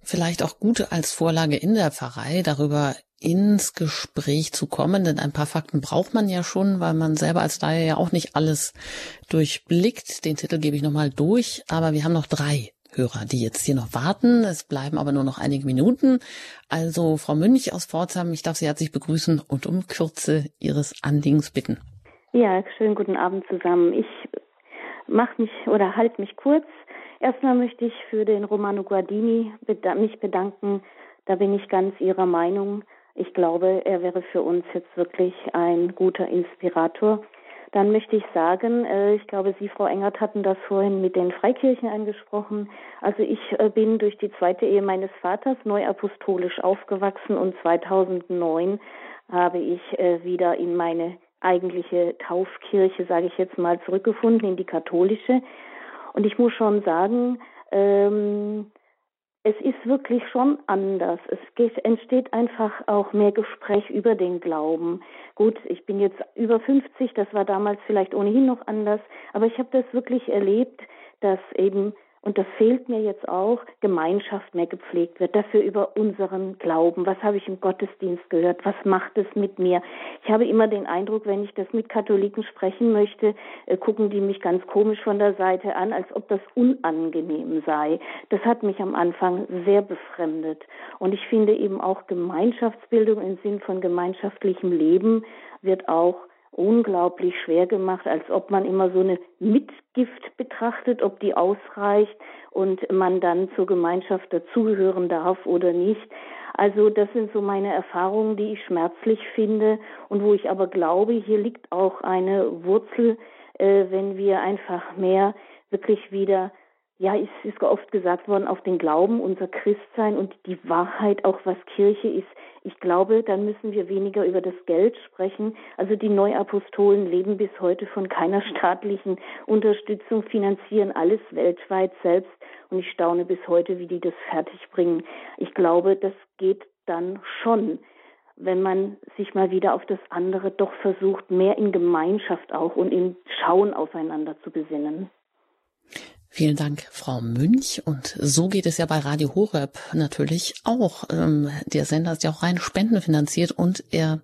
Vielleicht auch gute als Vorlage in der Pfarrei, darüber ins Gespräch zu kommen, denn ein paar Fakten braucht man ja schon, weil man selber als Laie ja auch nicht alles durchblickt. Den Titel gebe ich nochmal durch, aber wir haben noch drei Hörer, die jetzt hier noch warten. Es bleiben aber nur noch einige Minuten. Also Frau Münch aus Pforzheim, ich darf Sie herzlich begrüßen und um Kürze Ihres Anliegens bitten. Ja, schönen guten Abend zusammen. Ich mache mich oder halte mich kurz. Erstmal möchte ich für den Romano Guardini mich bedanken. Da bin ich ganz Ihrer Meinung. Ich glaube, er wäre für uns jetzt wirklich ein guter Inspirator. Dann möchte ich sagen, äh, ich glaube, Sie, Frau Engert, hatten das vorhin mit den Freikirchen angesprochen. Also ich äh, bin durch die zweite Ehe meines Vaters neuapostolisch aufgewachsen und 2009 habe ich äh, wieder in meine eigentliche Taufkirche, sage ich jetzt mal, zurückgefunden, in die katholische. Und ich muss schon sagen, ähm, es ist wirklich schon anders. Es geht, entsteht einfach auch mehr Gespräch über den Glauben. Gut, ich bin jetzt über 50, das war damals vielleicht ohnehin noch anders, aber ich habe das wirklich erlebt, dass eben und das fehlt mir jetzt auch, Gemeinschaft mehr gepflegt wird, dafür über unseren Glauben. Was habe ich im Gottesdienst gehört? Was macht es mit mir? Ich habe immer den Eindruck, wenn ich das mit Katholiken sprechen möchte, äh, gucken die mich ganz komisch von der Seite an, als ob das unangenehm sei. Das hat mich am Anfang sehr befremdet. Und ich finde eben auch Gemeinschaftsbildung im Sinn von gemeinschaftlichem Leben wird auch unglaublich schwer gemacht, als ob man immer so eine Mitgift betrachtet, ob die ausreicht und man dann zur Gemeinschaft dazugehören darf oder nicht. Also das sind so meine Erfahrungen, die ich schmerzlich finde und wo ich aber glaube, hier liegt auch eine Wurzel, äh, wenn wir einfach mehr wirklich wieder ja, es ist oft gesagt worden, auf den Glauben, unser Christsein und die Wahrheit, auch was Kirche ist. Ich glaube, dann müssen wir weniger über das Geld sprechen. Also die Neuapostolen leben bis heute von keiner staatlichen Unterstützung, finanzieren alles weltweit selbst. Und ich staune bis heute, wie die das fertigbringen. Ich glaube, das geht dann schon wenn man sich mal wieder auf das andere doch versucht, mehr in Gemeinschaft auch und in Schauen aufeinander zu besinnen. Vielen Dank, Frau Münch. Und so geht es ja bei Radio Horeb natürlich auch. Ähm, der Sender ist ja auch rein spendenfinanziert und er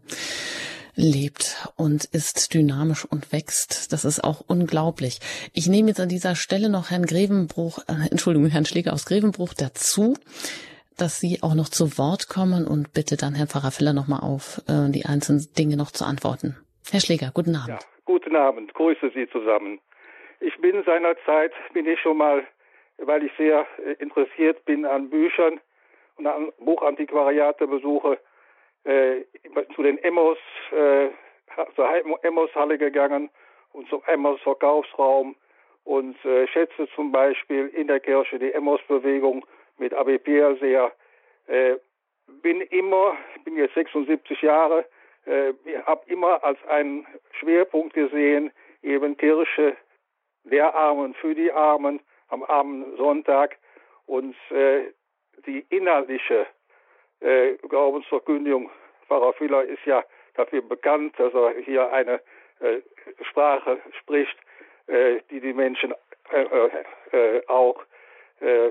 lebt und ist dynamisch und wächst. Das ist auch unglaublich. Ich nehme jetzt an dieser Stelle noch Herrn Grevenbruch, äh, Entschuldigung, Herrn Schläger aus Grevenbruch dazu, dass Sie auch noch zu Wort kommen und bitte dann Herrn Pfarrer Filler nochmal auf äh, die einzelnen Dinge noch zu antworten. Herr Schläger, guten Abend. Ja, guten Abend. Grüße Sie zusammen. Ich bin seinerzeit, bin ich schon mal, weil ich sehr äh, interessiert bin an Büchern und an Buchantiquariate besuche, äh, zu den Emmos, äh, zur Emmos-Halle gegangen und zum Emmos-Verkaufsraum und äh, schätze zum Beispiel in der Kirche die Emmos-Bewegung mit Abbé Pierre sehr. Äh, bin immer, bin jetzt 76 Jahre, äh, habe immer als einen Schwerpunkt gesehen, eben Kirche der Armen für die Armen am armen Sonntag und äh, die innerliche äh, Glaubensverkündigung. Pfarrer Füller ist ja dafür bekannt, dass er hier eine äh, Sprache spricht, äh, die die Menschen äh, äh, äh auch äh,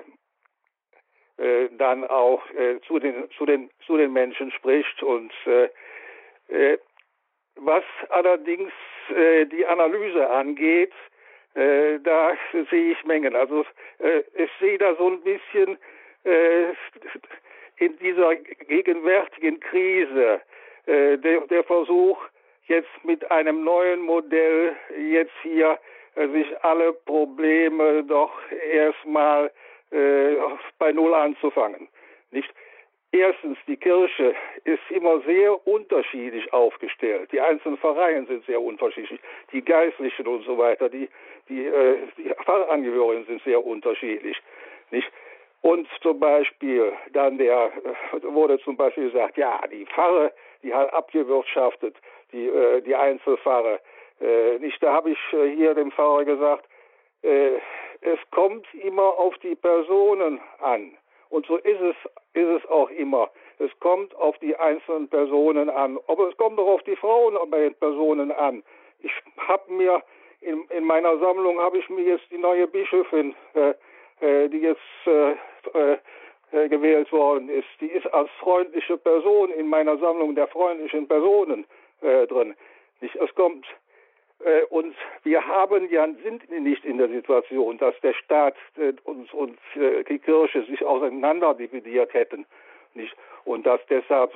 äh, dann auch äh, zu den zu den zu den Menschen spricht und äh, äh, was allerdings äh, die Analyse angeht, äh, da sehe ich Mengen. Also äh, ich sehe da so ein bisschen äh, in dieser gegenwärtigen Krise äh, der, der Versuch, jetzt mit einem neuen Modell jetzt hier äh, sich alle Probleme doch erstmal äh, bei Null anzufangen. Nicht? Erstens, die Kirche ist immer sehr unterschiedlich aufgestellt. Die einzelnen Vereine sind sehr unterschiedlich. Die Geistlichen und so weiter, die, die, äh, die Pfarrangehörigen sind sehr unterschiedlich. Nicht? Und zum Beispiel, dann der, äh, wurde zum Beispiel gesagt, ja, die Pfarre, die hat abgewirtschaftet, die, äh, die Einzelpfarre. Äh, nicht, da habe ich äh, hier dem Pfarrer gesagt, äh, es kommt immer auf die Personen an. Und so ist es, ist es auch immer. Es kommt auf die einzelnen Personen an. Aber es kommt auch auf die Frauen bei den Personen an. Ich habe mir in, in, meiner Sammlung habe ich mir jetzt die neue Bischöfin, äh, äh, die jetzt äh, äh, äh gewählt worden ist, die ist als freundliche Person in meiner Sammlung der freundlichen Personen äh, drin. Nicht, es kommt und wir haben ja, sind nicht in der Situation, dass der Staat äh, und, und äh, die Kirche sich auseinander dividiert hätten. Nicht? Und dass deshalb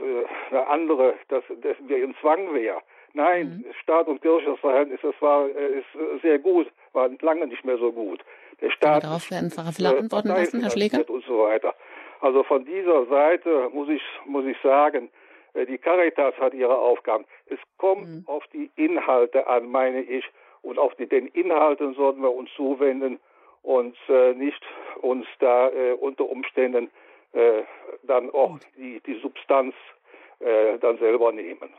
eine andere, dass, dass wir im Zwang wären. Nein, mhm. Staat und Kirche, das Verhältnis, das war ist sehr gut, war lange nicht mehr so gut. Der Staat darauf werden Pfarrer Filler antworten lassen, Herr Schläger. Und so weiter. Also von dieser Seite muss ich muss ich sagen, äh, die Caritas hat ihre Aufgaben. Es kommt mhm. auf die Inhalte an, meine ich. Und auf die, den Inhalten sollten wir uns zuwenden und äh, nicht uns da äh, unter Umständen äh, dann auch die, die Substanz äh, dann selber nehmen.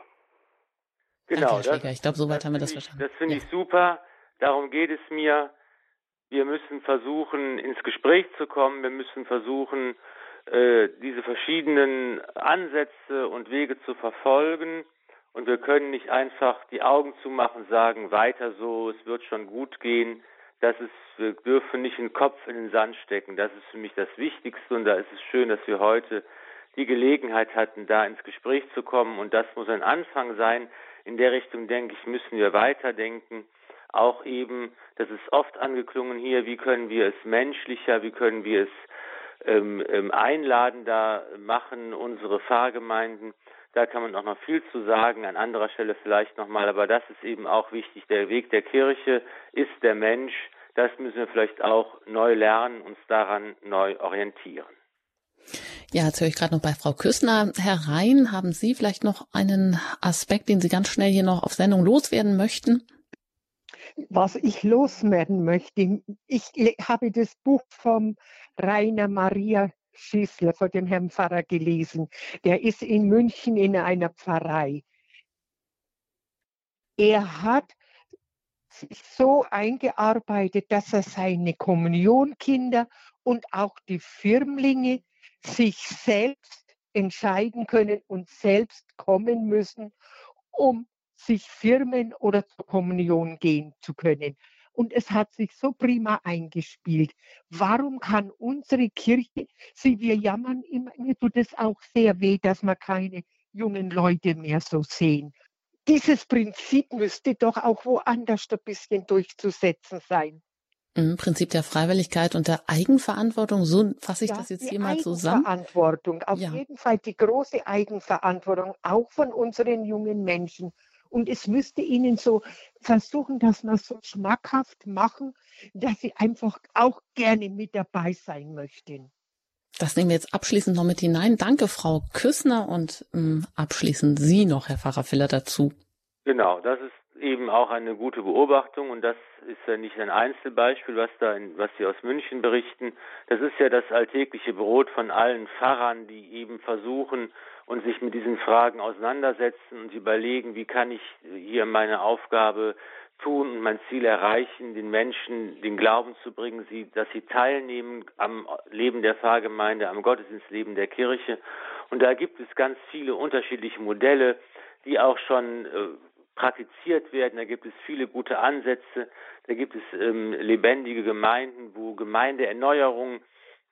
Genau, Danke, das, ich glaube, soweit haben wir das verstanden. Das finde ja. ich super. Darum geht es mir. Wir müssen versuchen, ins Gespräch zu kommen. Wir müssen versuchen, äh, diese verschiedenen Ansätze und Wege zu verfolgen. Und wir können nicht einfach die Augen zumachen, sagen, weiter so, es wird schon gut gehen. Das ist, wir dürfen nicht den Kopf in den Sand stecken. Das ist für mich das Wichtigste. Und da ist es schön, dass wir heute die Gelegenheit hatten, da ins Gespräch zu kommen. Und das muss ein Anfang sein. In der Richtung, denke ich, müssen wir weiterdenken. Auch eben, das ist oft angeklungen hier, wie können wir es menschlicher, wie können wir es ähm, ähm, einladender machen, unsere Pfarrgemeinden. Da kann man auch noch viel zu sagen, an anderer Stelle vielleicht nochmal, aber das ist eben auch wichtig. Der Weg der Kirche ist der Mensch. Das müssen wir vielleicht auch neu lernen, uns daran neu orientieren. Ja, jetzt höre ich gerade noch bei Frau Küssner herein. Haben Sie vielleicht noch einen Aspekt, den Sie ganz schnell hier noch auf Sendung loswerden möchten? Was ich loswerden möchte, ich habe das Buch vom Rainer Maria Schissler von dem Herrn Pfarrer gelesen. Der ist in München in einer Pfarrei. Er hat sich so eingearbeitet, dass er seine Kommunionkinder und auch die Firmlinge sich selbst entscheiden können und selbst kommen müssen, um sich firmen oder zur Kommunion gehen zu können und es hat sich so prima eingespielt. Warum kann unsere Kirche, sie, wir jammern immer, mir tut es auch sehr weh, dass wir keine jungen Leute mehr so sehen. Dieses Prinzip müsste doch auch woanders ein bisschen durchzusetzen sein. Im Prinzip der Freiwilligkeit und der Eigenverantwortung, so fasse ich ja, das jetzt hier mal zusammen. Eigenverantwortung, auf ja. jeden Fall die große Eigenverantwortung, auch von unseren jungen Menschen. Und es müsste ihnen so versuchen, dass wir so schmackhaft machen, dass sie einfach auch gerne mit dabei sein möchten. Das nehmen wir jetzt abschließend noch mit hinein. Danke, Frau Küssner, und ähm, abschließend Sie noch, Herr Pfarrer Filler, dazu. Genau, das ist eben auch eine gute Beobachtung und das ist ja nicht ein Einzelbeispiel, was da, in, was Sie aus München berichten. Das ist ja das alltägliche Brot von allen Pfarrern, die eben versuchen, und sich mit diesen Fragen auseinandersetzen und überlegen, wie kann ich hier meine Aufgabe tun und mein Ziel erreichen, den Menschen den Glauben zu bringen, sie, dass sie teilnehmen am Leben der Pfarrgemeinde, am Gottesdienstleben der Kirche. Und da gibt es ganz viele unterschiedliche Modelle, die auch schon äh, praktiziert werden. Da gibt es viele gute Ansätze. Da gibt es ähm, lebendige Gemeinden, wo Gemeindeerneuerung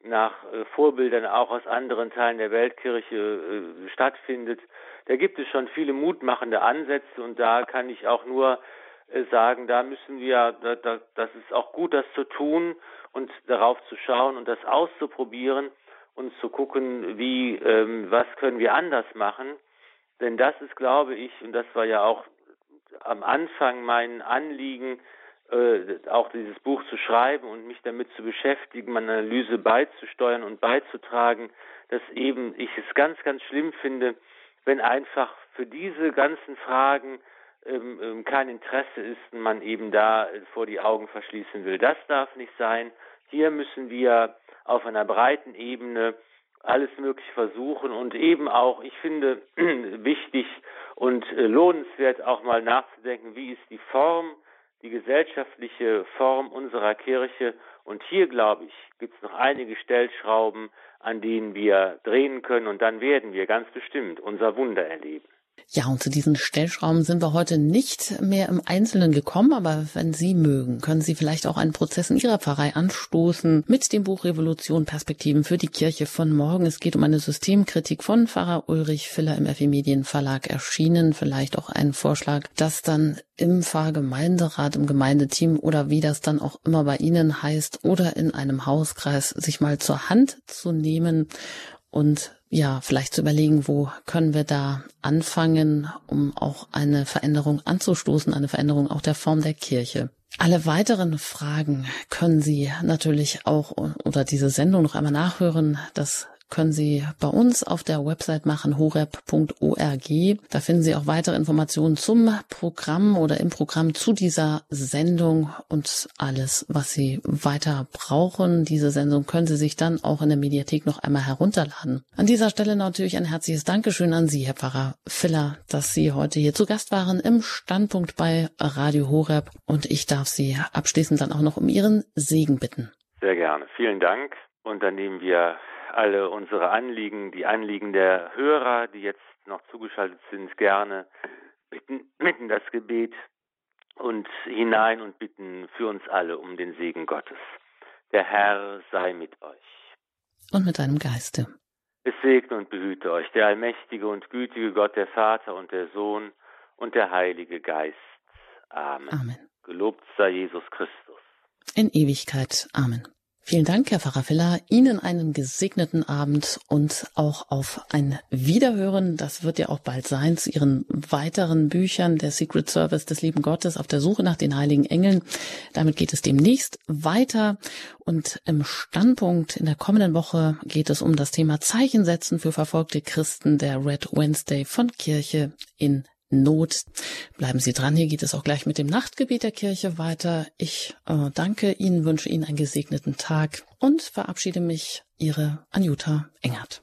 nach äh, Vorbildern auch aus anderen Teilen der Weltkirche äh, stattfindet. Da gibt es schon viele mutmachende Ansätze und da kann ich auch nur äh, sagen, da müssen wir, da, da, das ist auch gut, das zu tun und darauf zu schauen und das auszuprobieren und zu gucken, wie, ähm, was können wir anders machen. Denn das ist, glaube ich, und das war ja auch am Anfang mein Anliegen, äh, auch dieses Buch zu schreiben und mich damit zu beschäftigen, meine Analyse beizusteuern und beizutragen, dass eben ich es ganz, ganz schlimm finde, wenn einfach für diese ganzen Fragen ähm, ähm, kein Interesse ist und man eben da vor die Augen verschließen will. Das darf nicht sein. Hier müssen wir auf einer breiten Ebene alles Mögliche versuchen. Und eben auch, ich finde, wichtig und äh, lohnenswert auch mal nachzudenken, wie ist die Form die gesellschaftliche Form unserer Kirche. Und hier, glaube ich, gibt es noch einige Stellschrauben, an denen wir drehen können. Und dann werden wir ganz bestimmt unser Wunder erleben. Ja, und zu diesen Stellschrauben sind wir heute nicht mehr im Einzelnen gekommen, aber wenn Sie mögen, können Sie vielleicht auch einen Prozess in Ihrer Pfarrei anstoßen mit dem Buch Revolution Perspektiven für die Kirche von morgen. Es geht um eine Systemkritik von Pfarrer Ulrich Filler im FE Medien Verlag erschienen. Vielleicht auch ein Vorschlag, das dann im Pfarrgemeinderat, im Gemeindeteam oder wie das dann auch immer bei Ihnen heißt oder in einem Hauskreis sich mal zur Hand zu nehmen und ja, vielleicht zu überlegen, wo können wir da anfangen, um auch eine Veränderung anzustoßen, eine Veränderung auch der Form der Kirche. Alle weiteren Fragen können Sie natürlich auch oder diese Sendung noch einmal nachhören. Das können Sie bei uns auf der Website machen, horeb.org. Da finden Sie auch weitere Informationen zum Programm oder im Programm zu dieser Sendung und alles, was Sie weiter brauchen. Diese Sendung können Sie sich dann auch in der Mediathek noch einmal herunterladen. An dieser Stelle natürlich ein herzliches Dankeschön an Sie, Herr Pfarrer Filler, dass Sie heute hier zu Gast waren im Standpunkt bei Radio Horeb und ich darf Sie abschließend dann auch noch um Ihren Segen bitten. Sehr gerne. Vielen Dank. Und dann nehmen wir alle unsere Anliegen, die Anliegen der Hörer, die jetzt noch zugeschaltet sind, gerne bitten, mitten das Gebet und hinein und bitten für uns alle um den Segen Gottes. Der Herr sei mit euch. Und mit deinem Geiste. Es segne und behüte euch der allmächtige und gütige Gott, der Vater und der Sohn und der Heilige Geist. Amen. Amen. Gelobt sei Jesus Christus. In Ewigkeit. Amen. Vielen Dank, Herr Pfarrer Filler. Ihnen einen gesegneten Abend und auch auf ein Wiederhören. Das wird ja auch bald sein zu Ihren weiteren Büchern, der Secret Service des lieben Gottes auf der Suche nach den heiligen Engeln. Damit geht es demnächst weiter. Und im Standpunkt in der kommenden Woche geht es um das Thema Zeichen setzen für verfolgte Christen der Red Wednesday von Kirche in Not. Bleiben Sie dran, hier geht es auch gleich mit dem Nachtgebet der Kirche weiter. Ich äh, danke Ihnen, wünsche Ihnen einen gesegneten Tag und verabschiede mich, Ihre Anjuta Engert.